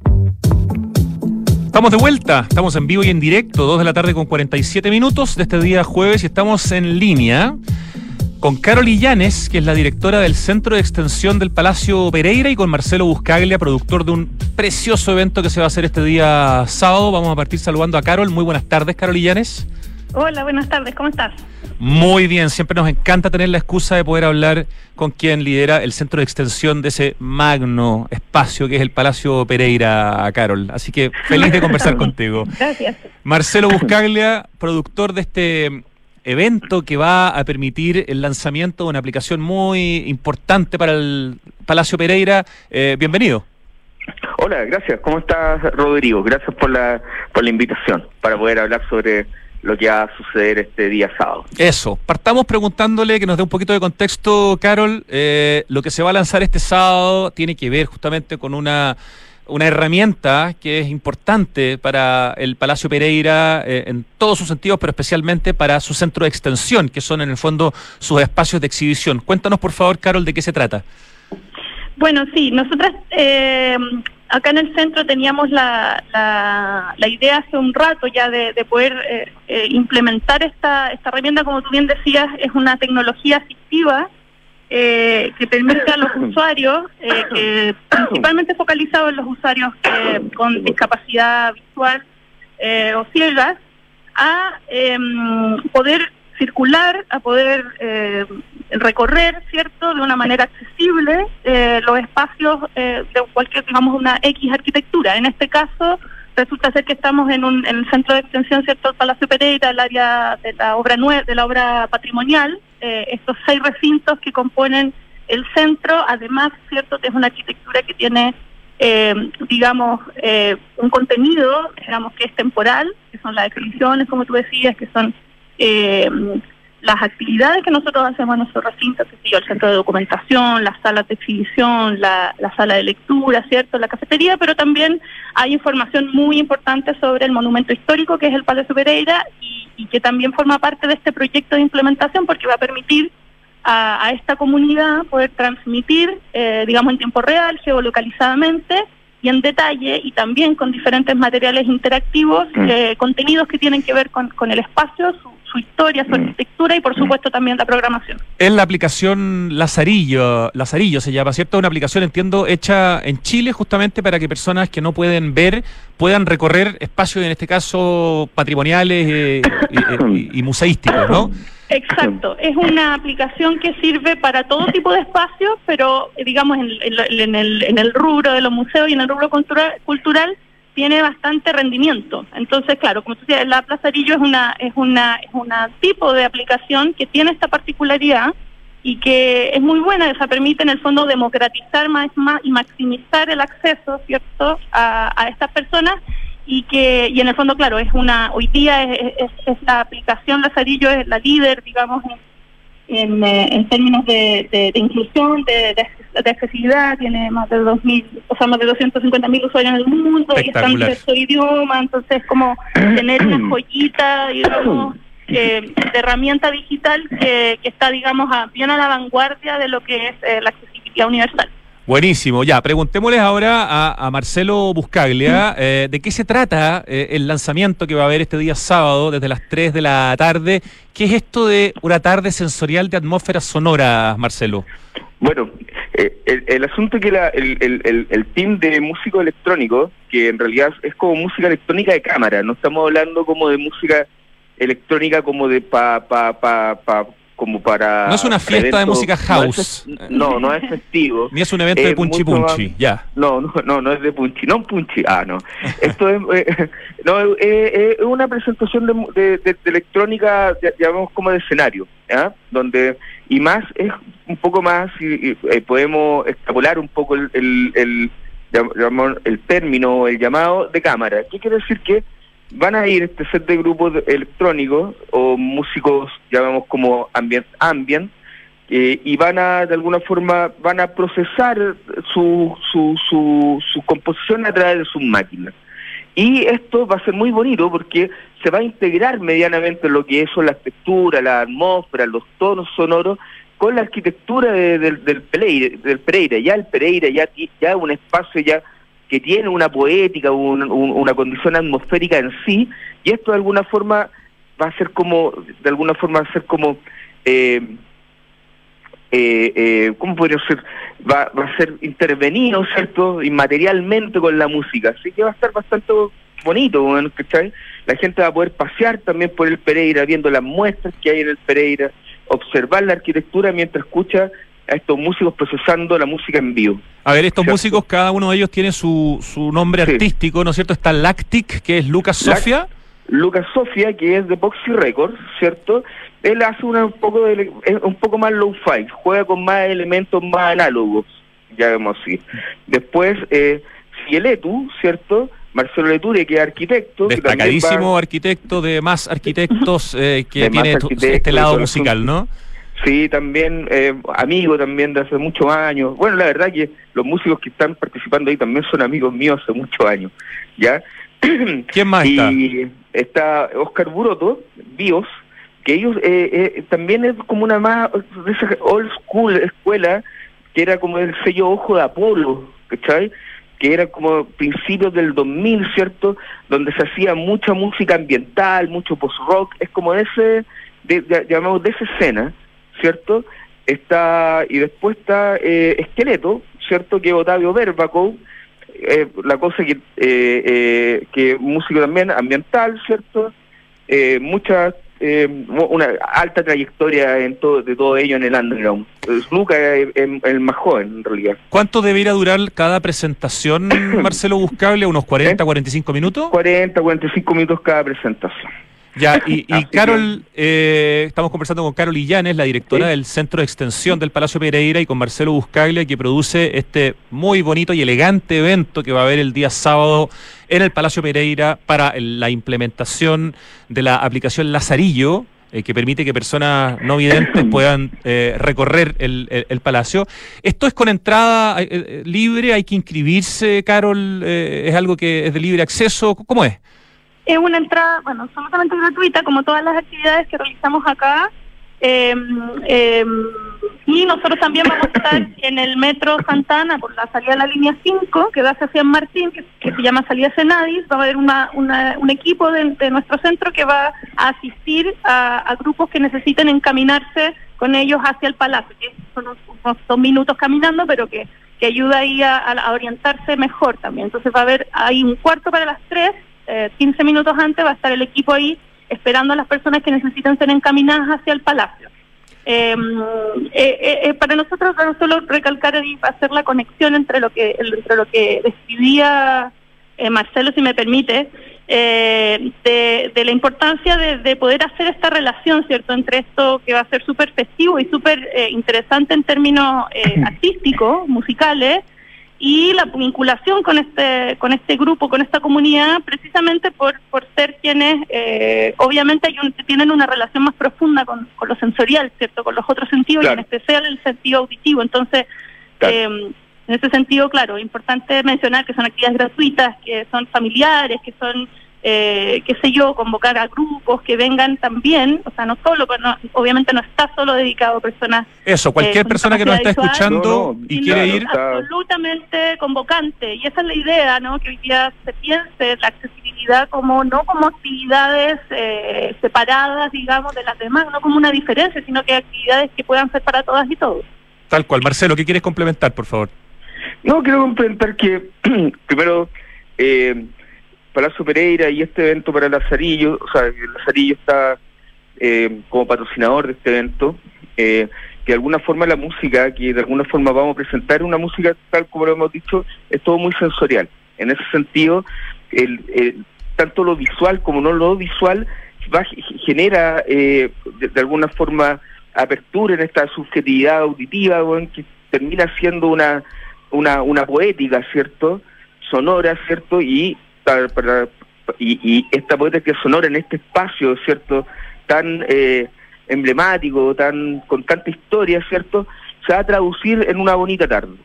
Estamos de vuelta, estamos en vivo y en directo, 2 de la tarde con 47 minutos de este día jueves y estamos en línea con Carol Illanes, que es la directora del Centro de Extensión del Palacio Pereira, y con Marcelo Buscaglia, productor de un precioso evento que se va a hacer este día sábado. Vamos a partir saludando a Carol. Muy buenas tardes, Carol Illanes. Hola, buenas tardes, ¿cómo estás? Muy bien, siempre nos encanta tener la excusa de poder hablar con quien lidera el centro de extensión de ese magno espacio que es el Palacio Pereira, Carol. Así que feliz de conversar contigo. Gracias. Marcelo Buscaglia, productor de este evento que va a permitir el lanzamiento de una aplicación muy importante para el Palacio Pereira. Eh, bienvenido. Hola, gracias. ¿Cómo estás, Rodrigo? Gracias por la, por la invitación para poder hablar sobre lo que va a suceder este día sábado. Eso, partamos preguntándole que nos dé un poquito de contexto, Carol. Eh, lo que se va a lanzar este sábado tiene que ver justamente con una, una herramienta que es importante para el Palacio Pereira eh, en todos sus sentidos, pero especialmente para su centro de extensión, que son en el fondo sus espacios de exhibición. Cuéntanos, por favor, Carol, de qué se trata. Bueno, sí, nosotras eh, acá en el centro teníamos la, la, idea hace un rato ya de, poder eh, eh, implementar esta, esta herramienta, como tú bien decías, es una tecnología asistiva eh, que permite a los usuarios, que principalmente focalizado en los usuarios con discapacidad visual o ciegas, a em, poder circular, a poder eh, recorrer, ¿cierto?, de una manera accesible eh, los espacios eh, de cualquier, digamos, una X arquitectura. En este caso, resulta ser que estamos en, un, en el centro de extensión, ¿cierto?, el Palacio Pereira, el área de la obra nueva, de la obra patrimonial, estos seis recintos que componen el centro, además, ¿cierto?, es una arquitectura que tiene digamos, un contenido, digamos, que es temporal, que son las exhibiciones, como tú decías, que son eh, las actividades que nosotros hacemos en nuestro recinto, el centro de documentación, las salas de exhibición, la, sala de lectura, ¿cierto? La cafetería, pero también hay información muy importante sobre el monumento histórico que es el Palacio Pereira y, que también forma parte de este proyecto de implementación porque va a permitir a, esta comunidad poder transmitir, eh, digamos, en tiempo real, geolocalizadamente, y en detalle y también con diferentes materiales interactivos, mm. eh, contenidos que tienen que ver con, con el espacio, su, su historia, su mm. arquitectura y por mm. supuesto también la programación. Es la aplicación Lazarillo, Lazarillo se llama, ¿cierto? Una aplicación, entiendo, hecha en Chile justamente para que personas que no pueden ver puedan recorrer espacios, en este caso, patrimoniales eh, y, museísticos, ¿no? Exacto, es una aplicación que sirve para todo tipo de espacios, pero eh, digamos en, en, el, en el rubro de los museos y en el rubro cultural, cultural tiene bastante rendimiento. Entonces, claro, como tú decías, la Plazarillo es una es una es una tipo de aplicación que tiene esta particularidad y que es muy buena, esa permite en el fondo democratizar más, más y maximizar el acceso, ¿cierto?, a, a estas personas y que y en el fondo, claro, es una hoy día es, es, aplicación Lazarillo es la líder, digamos, en en, eh, en términos de, de, inclusión, de, de, accesibilidad, tiene más de 2.000, o sea, más de 250.000 usuarios en el mundo y están en su idioma, entonces como tener una joyita, digamos, eh, de herramienta digital que, que está, digamos, a- bien a la vanguardia de lo que es eh, la accesibilidad universal. Buenísimo, ya, preguntémosles ahora a, a Marcelo Buscaglia eh, de qué se trata eh, el lanzamiento que va a haber este día sábado desde las 3 de la tarde. ¿Qué es esto de una tarde sensorial de atmósferas sonoras, Marcelo? Bueno, eh, el, el asunto es que la- el, el, el, el team de músicos electrónicos, que en realidad es como música electrónica de cámara, no estamos hablando como de música electrónica como de pa, pa, pa, pa- como para... No es una fiesta de música no es house. No, no es festivo. Ni es un evento de punchi punchi, ya. No, no, no, no es de punchi, no un punchi, ah, no. Esto es, eh, no, eh, es una presentación de, de, de- de electrónica, llamamos como de escenario, ¿ya? Donde, y más, es un poco más, y, y, eh, podemos extrapolar un poco el, el, el, el término, el llamado de cámara. ¿Qué quiere decir? Que van a ir este set de grupos electrónicos o músicos, llamamos como ambient, eh, y van a, de alguna forma, van a procesar su, su, su, su composición a través de sus máquinas. Y esto va a ser muy bonito porque se va a integrar medianamente lo que son las texturas, la atmósfera, los tonos sonoros con la arquitectura de- del, Pereira, del Pereira. Ya el Pereira ya, ya un espacio ya que tiene una poética, un- un- una condición atmosférica en sí, y esto de alguna forma va a ser como, de alguna forma va a ser como, eh, eh, eh, ¿cómo podría ser? Va, a ser intervenido, ¿cierto? Inmaterialmente con la música, así que va a estar bastante bonito, ¿cachai? La gente va a poder pasear también por el Pereira, viendo las muestras que hay en el Pereira, observar la arquitectura mientras escucha a estos músicos procesando la música en vivo. A ver, estos ¿Cierto? músicos, cada uno de ellos tiene su, su nombre Sí. artístico, ¿no es cierto? Está Lactic, que es Lucas Sofia. Lucas Sofia, que es de Boxy Records, ¿cierto? Él hace una, un poco de, un poco más low-fi, juega con más elementos más análogos, ya vemos así. Después, eh, Cieletu, ¿cierto? Marcelo Leture, que es arquitecto. que Destacadísimo va- arquitecto de más arquitectos eh, que De tiene arquitectos este lado musical. ¿no? Sí, también eh, amigo también de hace muchos años. Bueno, la verdad que los músicos que están participando ahí también son amigos míos hace muchos años, ¿ya? ¿Quién más está? Y está Oscar Buroto, Bios, que ellos eh, eh, también es como una más de esa old school escuela, que era como el sello Ojo de Apolo, ¿cachai? Que era como principios del 2000, ¿cierto? Donde se hacía mucha música ambiental, mucho post-rock, es como de ese, de, de- llamamos de esa escena, ¿cierto? Está, y después está eh, Esqueleto, ¿cierto? Que Otavio Verbaco, eh, la cosa que, eh, eh, que músico también ambiental, ¿cierto? Eh, mucha, eh, una alta trayectoria en todo, de todo ello en el underground. Eh, Luca es es el más joven, en realidad. ¿Cuánto debería durar cada presentación, Marcelo Buscable? ¿Unos 40, 45 minutos? 40, 45 minutos cada presentación. Ya, y, y Carol, eh, estamos conversando con Carol Illanes, la directora del Centro de Extensión del Palacio Pereira, y con Marcelo Buscaglia, que produce este muy bonito y elegante evento que va a haber el día sábado en el Palacio Pereira para la implementación de la aplicación Lazarillo, eh, que permite que personas no videntes puedan eh, recorrer el, el- el palacio. ¿Esto es con entrada eh, eh, libre? ¿Hay que inscribirse, Carol? ¿Es algo que es de libre acceso? ¿Cómo es? Es una entrada, bueno, absolutamente gratuita, como todas las actividades que realizamos acá. Eh, eh, y nosotros también vamos a estar en el Metro Santana por la salida de la línea 5, que da hacia San Martín, que, que se llama Salida Senadis. Va a haber una, una- un equipo de, de nuestro centro que va a asistir a, a grupos que necesiten encaminarse con ellos hacia el palacio, que son unos, unos dos minutos caminando, pero que, que ayuda ahí a, a- a orientarse mejor también. Entonces va a haber ahí un cuarto para las tres, eh, 15 minutos antes va a estar el equipo ahí esperando a las personas que necesitan ser encaminadas hacia el palacio. Eh, eh, eh, para nosotros no solo recalcar y hacer la conexión entre lo que entre lo que describía eh, Marcelo, si me permite, de, de la importancia de, de poder hacer esta relación, ¿cierto?, entre esto que va a ser súper festivo y súper eh, interesante en términos eh, artísticos, musicales, y la vinculación con este con este grupo, con esta comunidad, precisamente por, por ser quienes, eh, obviamente, hay un- tienen una relación más profunda con, con lo sensorial, ¿cierto?, con los otros sentidos y en especial el sentido auditivo. Entonces, eh, en ese sentido, claro, es importante mencionar que son actividades gratuitas, que son familiares, que son eh, qué sé yo, convocar a grupos que vengan también, o sea, no solo, no- obviamente no está solo dedicado a personas Eso, cualquier con persona que nos está visual, escuchando y quiere ir, absolutamente convocante y esa es la idea no que hoy día se piense la accesibilidad como no como actividades eh, separadas digamos de las demás no como una diferencia sino que actividades que puedan ser para todas y todos tal cual. Marcelo, ¿qué quieres complementar, por favor? No, quiero complementar que primero eh, Palacio Pereira y este evento para Lazarillo, o sea, Lazarillo está eh, como patrocinador de este evento, eh, que de alguna forma la música, que de alguna forma vamos a presentar una música tal como lo hemos dicho, es todo muy sensorial. En ese sentido, el, el- tanto lo visual como no lo visual genera eh, de, alguna forma apertura en esta subjetividad auditiva, weón, que termina siendo una, una, una poética, ¿cierto? Sonora, ¿cierto? Y, y, y esta poética sonora en este espacio, ¿cierto? Tan eh, emblemático, tan con tanta historia, ¿cierto? Se va a traducir en una bonita tarde.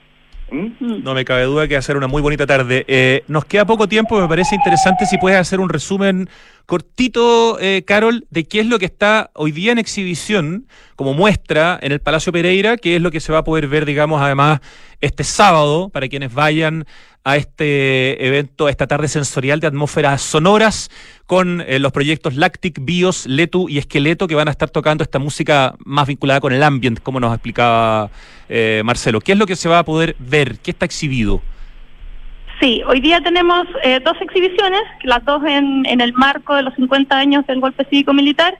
¿Mm? No me cabe duda que va a ser una muy bonita tarde. Eh, nos queda poco tiempo, me parece interesante si puedes hacer un resumen cortito, eh, Carol, de qué es lo que está hoy día en exhibición como muestra en el Palacio Pereira, que es lo que se va a poder ver, digamos, además este sábado, para quienes vayan a este evento, a esta tarde sensorial de atmósferas sonoras, con eh, los proyectos Lactic, Bios, Letu y Esqueleto, que van a estar tocando esta música más vinculada con el ambient, como nos explicaba eh, Marcelo. ¿Qué es lo que se va a poder ver? ¿Qué está exhibido? Sí, hoy día tenemos eh, dos exhibiciones, las dos en, en el marco de los 50 años del golpe cívico-militar,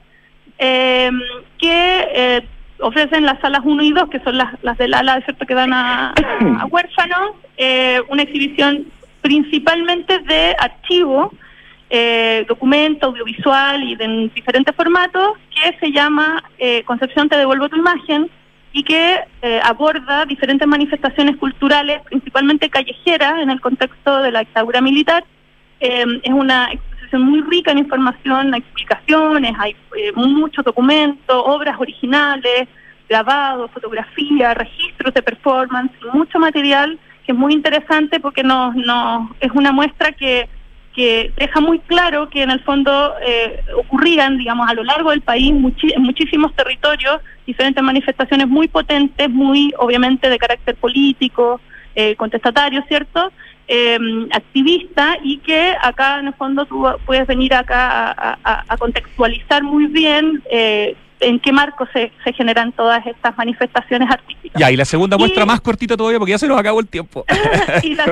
eh, que ofrecen las salas 1 y 2, que son las, las del ala, ¿cierto?, que dan a, a huérfanos, eh, una exhibición principalmente de archivo, eh, documento, audiovisual y de en diferentes formatos, que se llama eh, Concepción te devuelvo tu imagen, y que eh, aborda diferentes manifestaciones culturales, principalmente callejeras, en el contexto de la dictadura militar. Eh, es una muy rica en información, explicaciones, hay eh, muchos documentos, obras originales, grabados, fotografía, registros de performance, mucho material que es muy interesante porque nos, es una muestra que deja muy claro que en el fondo eh, ocurrían, digamos, a lo largo del país, en muchísimos territorios, diferentes manifestaciones muy potentes, muy obviamente de carácter político, eh, contestatario, ¿cierto? Eh, activista y que acá en el fondo tú puedes venir acá a, a- a contextualizar muy bien eh, en qué marco se, se generan todas estas manifestaciones artísticas. Ya, y la segunda muestra Y- más cortita todavía, porque ya se nos acabó el tiempo. y la,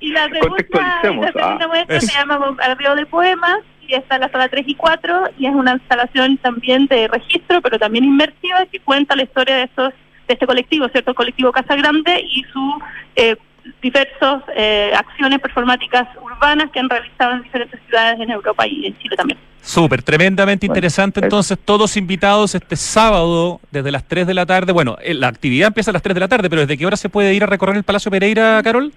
y la segunda, y Contextualicemos, la segunda ah. muestra se llama Bombardeo de Poemas y está en la sala 3 y 4 y es una instalación también de registro, pero también inmersiva que cuenta la historia de estos de este colectivo, ¿cierto? El colectivo Casa Grande y sus eh, diversas acciones performáticas urbanas que han realizado en diferentes ciudades en Europa y en Chile también. Súper, tremendamente interesante. Entonces, todos invitados este sábado desde las 3 de la tarde. Bueno, eh, la actividad empieza a las 3 de la tarde, pero ¿desde qué hora se puede ir a recorrer el Palacio Pereira, Carol?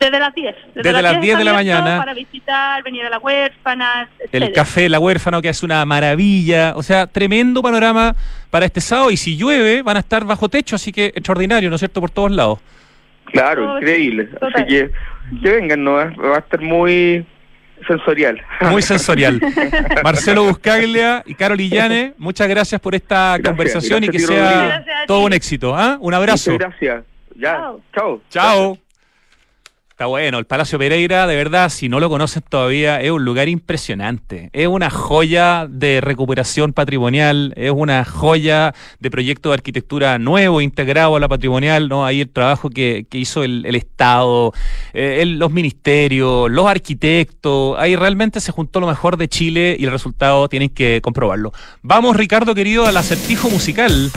Desde las 10. Desde las 10 de la mañana. Para visitar, venir a la huérfana, El café La Huérfano, que es una maravilla. O sea, tremendo panorama para este sábado. Y si llueve, van a estar bajo techo, así que extraordinario, ¿no es cierto? Por todos lados. Claro, increíble. Así que que vengan, ¿no? Va a estar muy sensorial. Muy sensorial. Marcelo Buscaglia y Carol Illane, muchas gracias por esta conversación y que sea todo un éxito. ¿ah? Un abrazo. Muchas gracias. Ya, chao. Chao. Está bueno, el Palacio Pereira, de verdad, si no lo conocen todavía, es un lugar impresionante. Es una joya de recuperación patrimonial, es una joya de proyecto de arquitectura nuevo, integrado a la patrimonial, ¿no? Ahí el trabajo que, que hizo el, Estado, eh, los ministerios, los arquitectos, ahí realmente se juntó lo mejor de Chile y el resultado tienen que comprobarlo. Vamos, Ricardo, querido, al acertijo musical.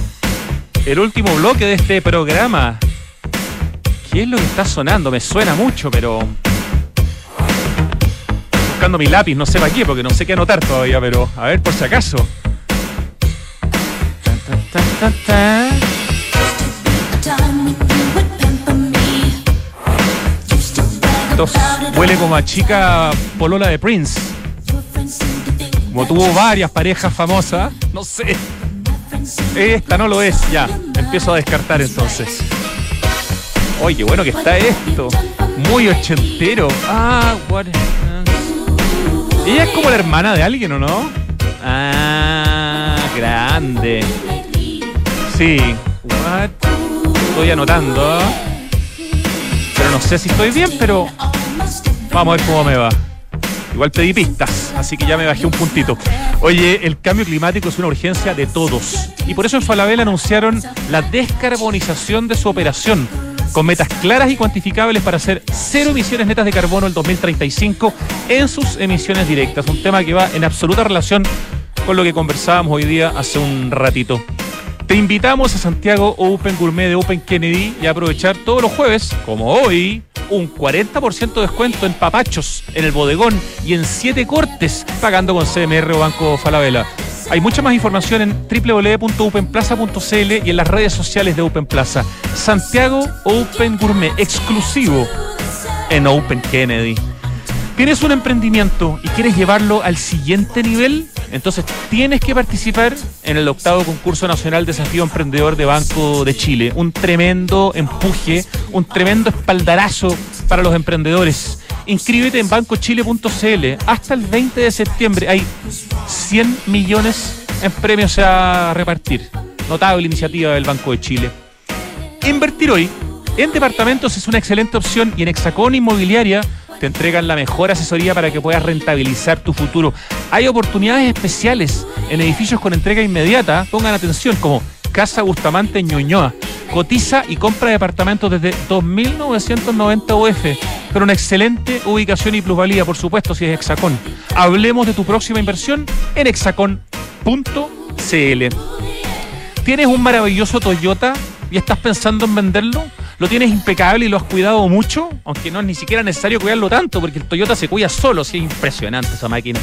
El último bloque de este programa. ¿Qué es lo que está sonando? Me suena mucho, pero. Buscando mi lápiz, no sé para qué, porque no sé qué anotar todavía, pero a ver por si acaso. Esto huele como a chica polola de Prince. Como tuvo varias parejas famosas, no sé. Esta no lo es, ya. Empiezo a descartar entonces. Oye, bueno que está esto. Muy ochentero. Ah, what. Ella es como la hermana de alguien, ¿o no? Ah, grande. Sí. What? Estoy anotando. Pero no sé si estoy bien, pero vamos a ver cómo me va. Igual pedí pistas, así que ya me bajé un puntito. Oye, el cambio climático es una urgencia de todos. Y por eso en Falabella anunciaron la descarbonización de su operación, con metas claras y cuantificables para hacer cero emisiones netas de carbono el 2035 en sus emisiones directas. Un tema que va en absoluta relación con lo que conversábamos hoy día hace un ratito. Te invitamos a Santiago Open Gourmet de Open Kennedy y a aprovechar todos los jueves, como hoy, un 40% de descuento en papachos, en el bodegón y en 7 cortes, pagando con CMR o Banco Falabella. Hay mucha más información en www.openplaza.cl y en las redes sociales de Open Plaza. Santiago Open Gourmet, exclusivo en Open Kennedy. ¿Tienes un emprendimiento y quieres llevarlo al siguiente nivel? Entonces tienes que participar en el octavo concurso nacional Desafío Emprendedor de Banco de Chile. Un tremendo empuje, un tremendo espaldarazo para los emprendedores. Inscríbete en bancochile.cl. Hasta el 20 de septiembre hay 100 millones en premios a repartir. Notable iniciativa del Banco de Chile. Invertir hoy en departamentos es una excelente opción y en Hexacón Inmobiliaria te entregan la mejor asesoría para que puedas rentabilizar tu futuro. Hay oportunidades especiales en edificios con entrega inmediata. Pongan atención, como Casa Bustamante Ñuñoa. Cotiza y compra departamentos desde 2.990 UF, pero una excelente ubicación y plusvalía, por supuesto, si es Hexacón. Hablemos de tu próxima inversión en hexacón.cl. ¿Tienes un maravilloso Toyota y estás pensando en venderlo? lo tienes impecable y lo has cuidado mucho, aunque no es ni siquiera necesario cuidarlo tanto, porque el Toyota se cuida solo, sí, es impresionante esa máquina.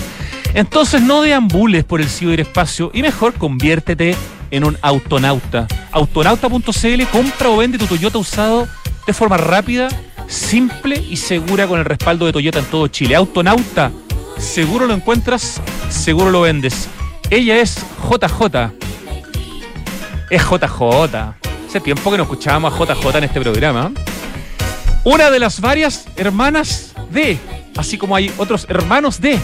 Entonces no deambules por el ciberespacio y mejor conviértete en un autonauta. Autonauta.cl compra o vende tu Toyota usado de forma rápida, simple y segura con el respaldo de Toyota en todo Chile. Autonauta, seguro lo encuentras, seguro lo vendes. Ella es JJ. Es JJ. Hace tiempo que no escuchábamos a JJ en este programa. Una de las varias hermanas de, así como hay otros hermanos de.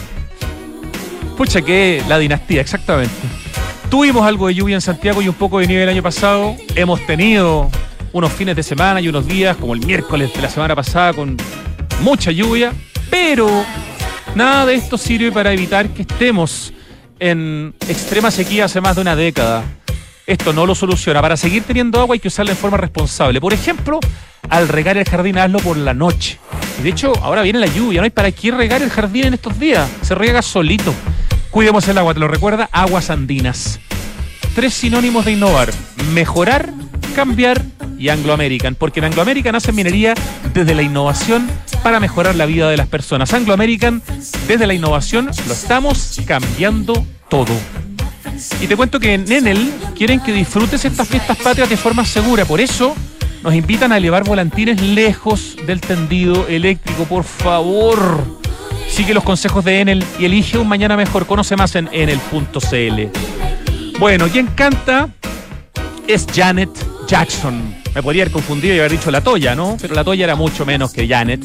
Pucha, que la dinastía, exactamente. Tuvimos algo de lluvia en Santiago y un poco de nieve el año pasado. Hemos tenido unos fines de semana y unos días, como el miércoles de la semana pasada, con mucha lluvia. Pero nada de esto sirve para evitar que estemos en extrema sequía hace más de una década esto no lo soluciona. Para seguir teniendo agua hay que usarla de forma responsable. Por ejemplo, al regar el jardín, hazlo por la noche. Y de hecho, ahora viene la lluvia, no hay para qué regar el jardín en estos días. Se riega solito. Cuidemos el agua, te lo recuerda, aguas andinas. Tres sinónimos de innovar. Mejorar, cambiar y Anglo American. Porque en Anglo American hacen minería desde la innovación para mejorar la vida de las personas. Anglo American, desde la innovación, lo estamos cambiando todo. Y te cuento que en Enel quieren que disfrutes estas fiestas patrias de forma segura. Por eso nos invitan a elevar volantines lejos del tendido eléctrico. Por favor, sigue los consejos de Enel y elige un mañana mejor. Conoce más en enel.cl. Bueno, quien canta es Janet Jackson. Me podría haber confundido y haber dicho la Toya, ¿no? Pero la Toya era mucho menos que Janet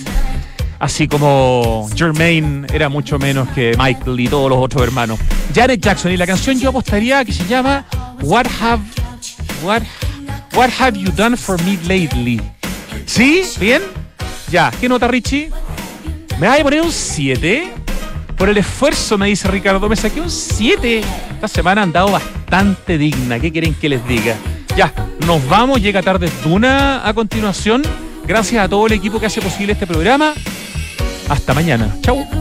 así como Jermaine era mucho menos que Michael y todos los otros hermanos. Janet Jackson y la canción yo apostaría que se llama What Have What What Have You Done for Me Lately? ¿Sí? ¿Bien? Ya, ¿qué nota Richie? Me va a poner un 7. Por el esfuerzo, me dice Ricardo, me saqué un 7. Esta semana han dado bastante digna. ¿Qué quieren que les diga? Ya, nos vamos. Llega tarde Duna a continuación. Gracias a todo el equipo que hace posible este programa. Hasta mañana. Chau.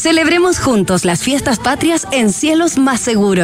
Celebremos juntos las fiestas patrias en cielos más seguros.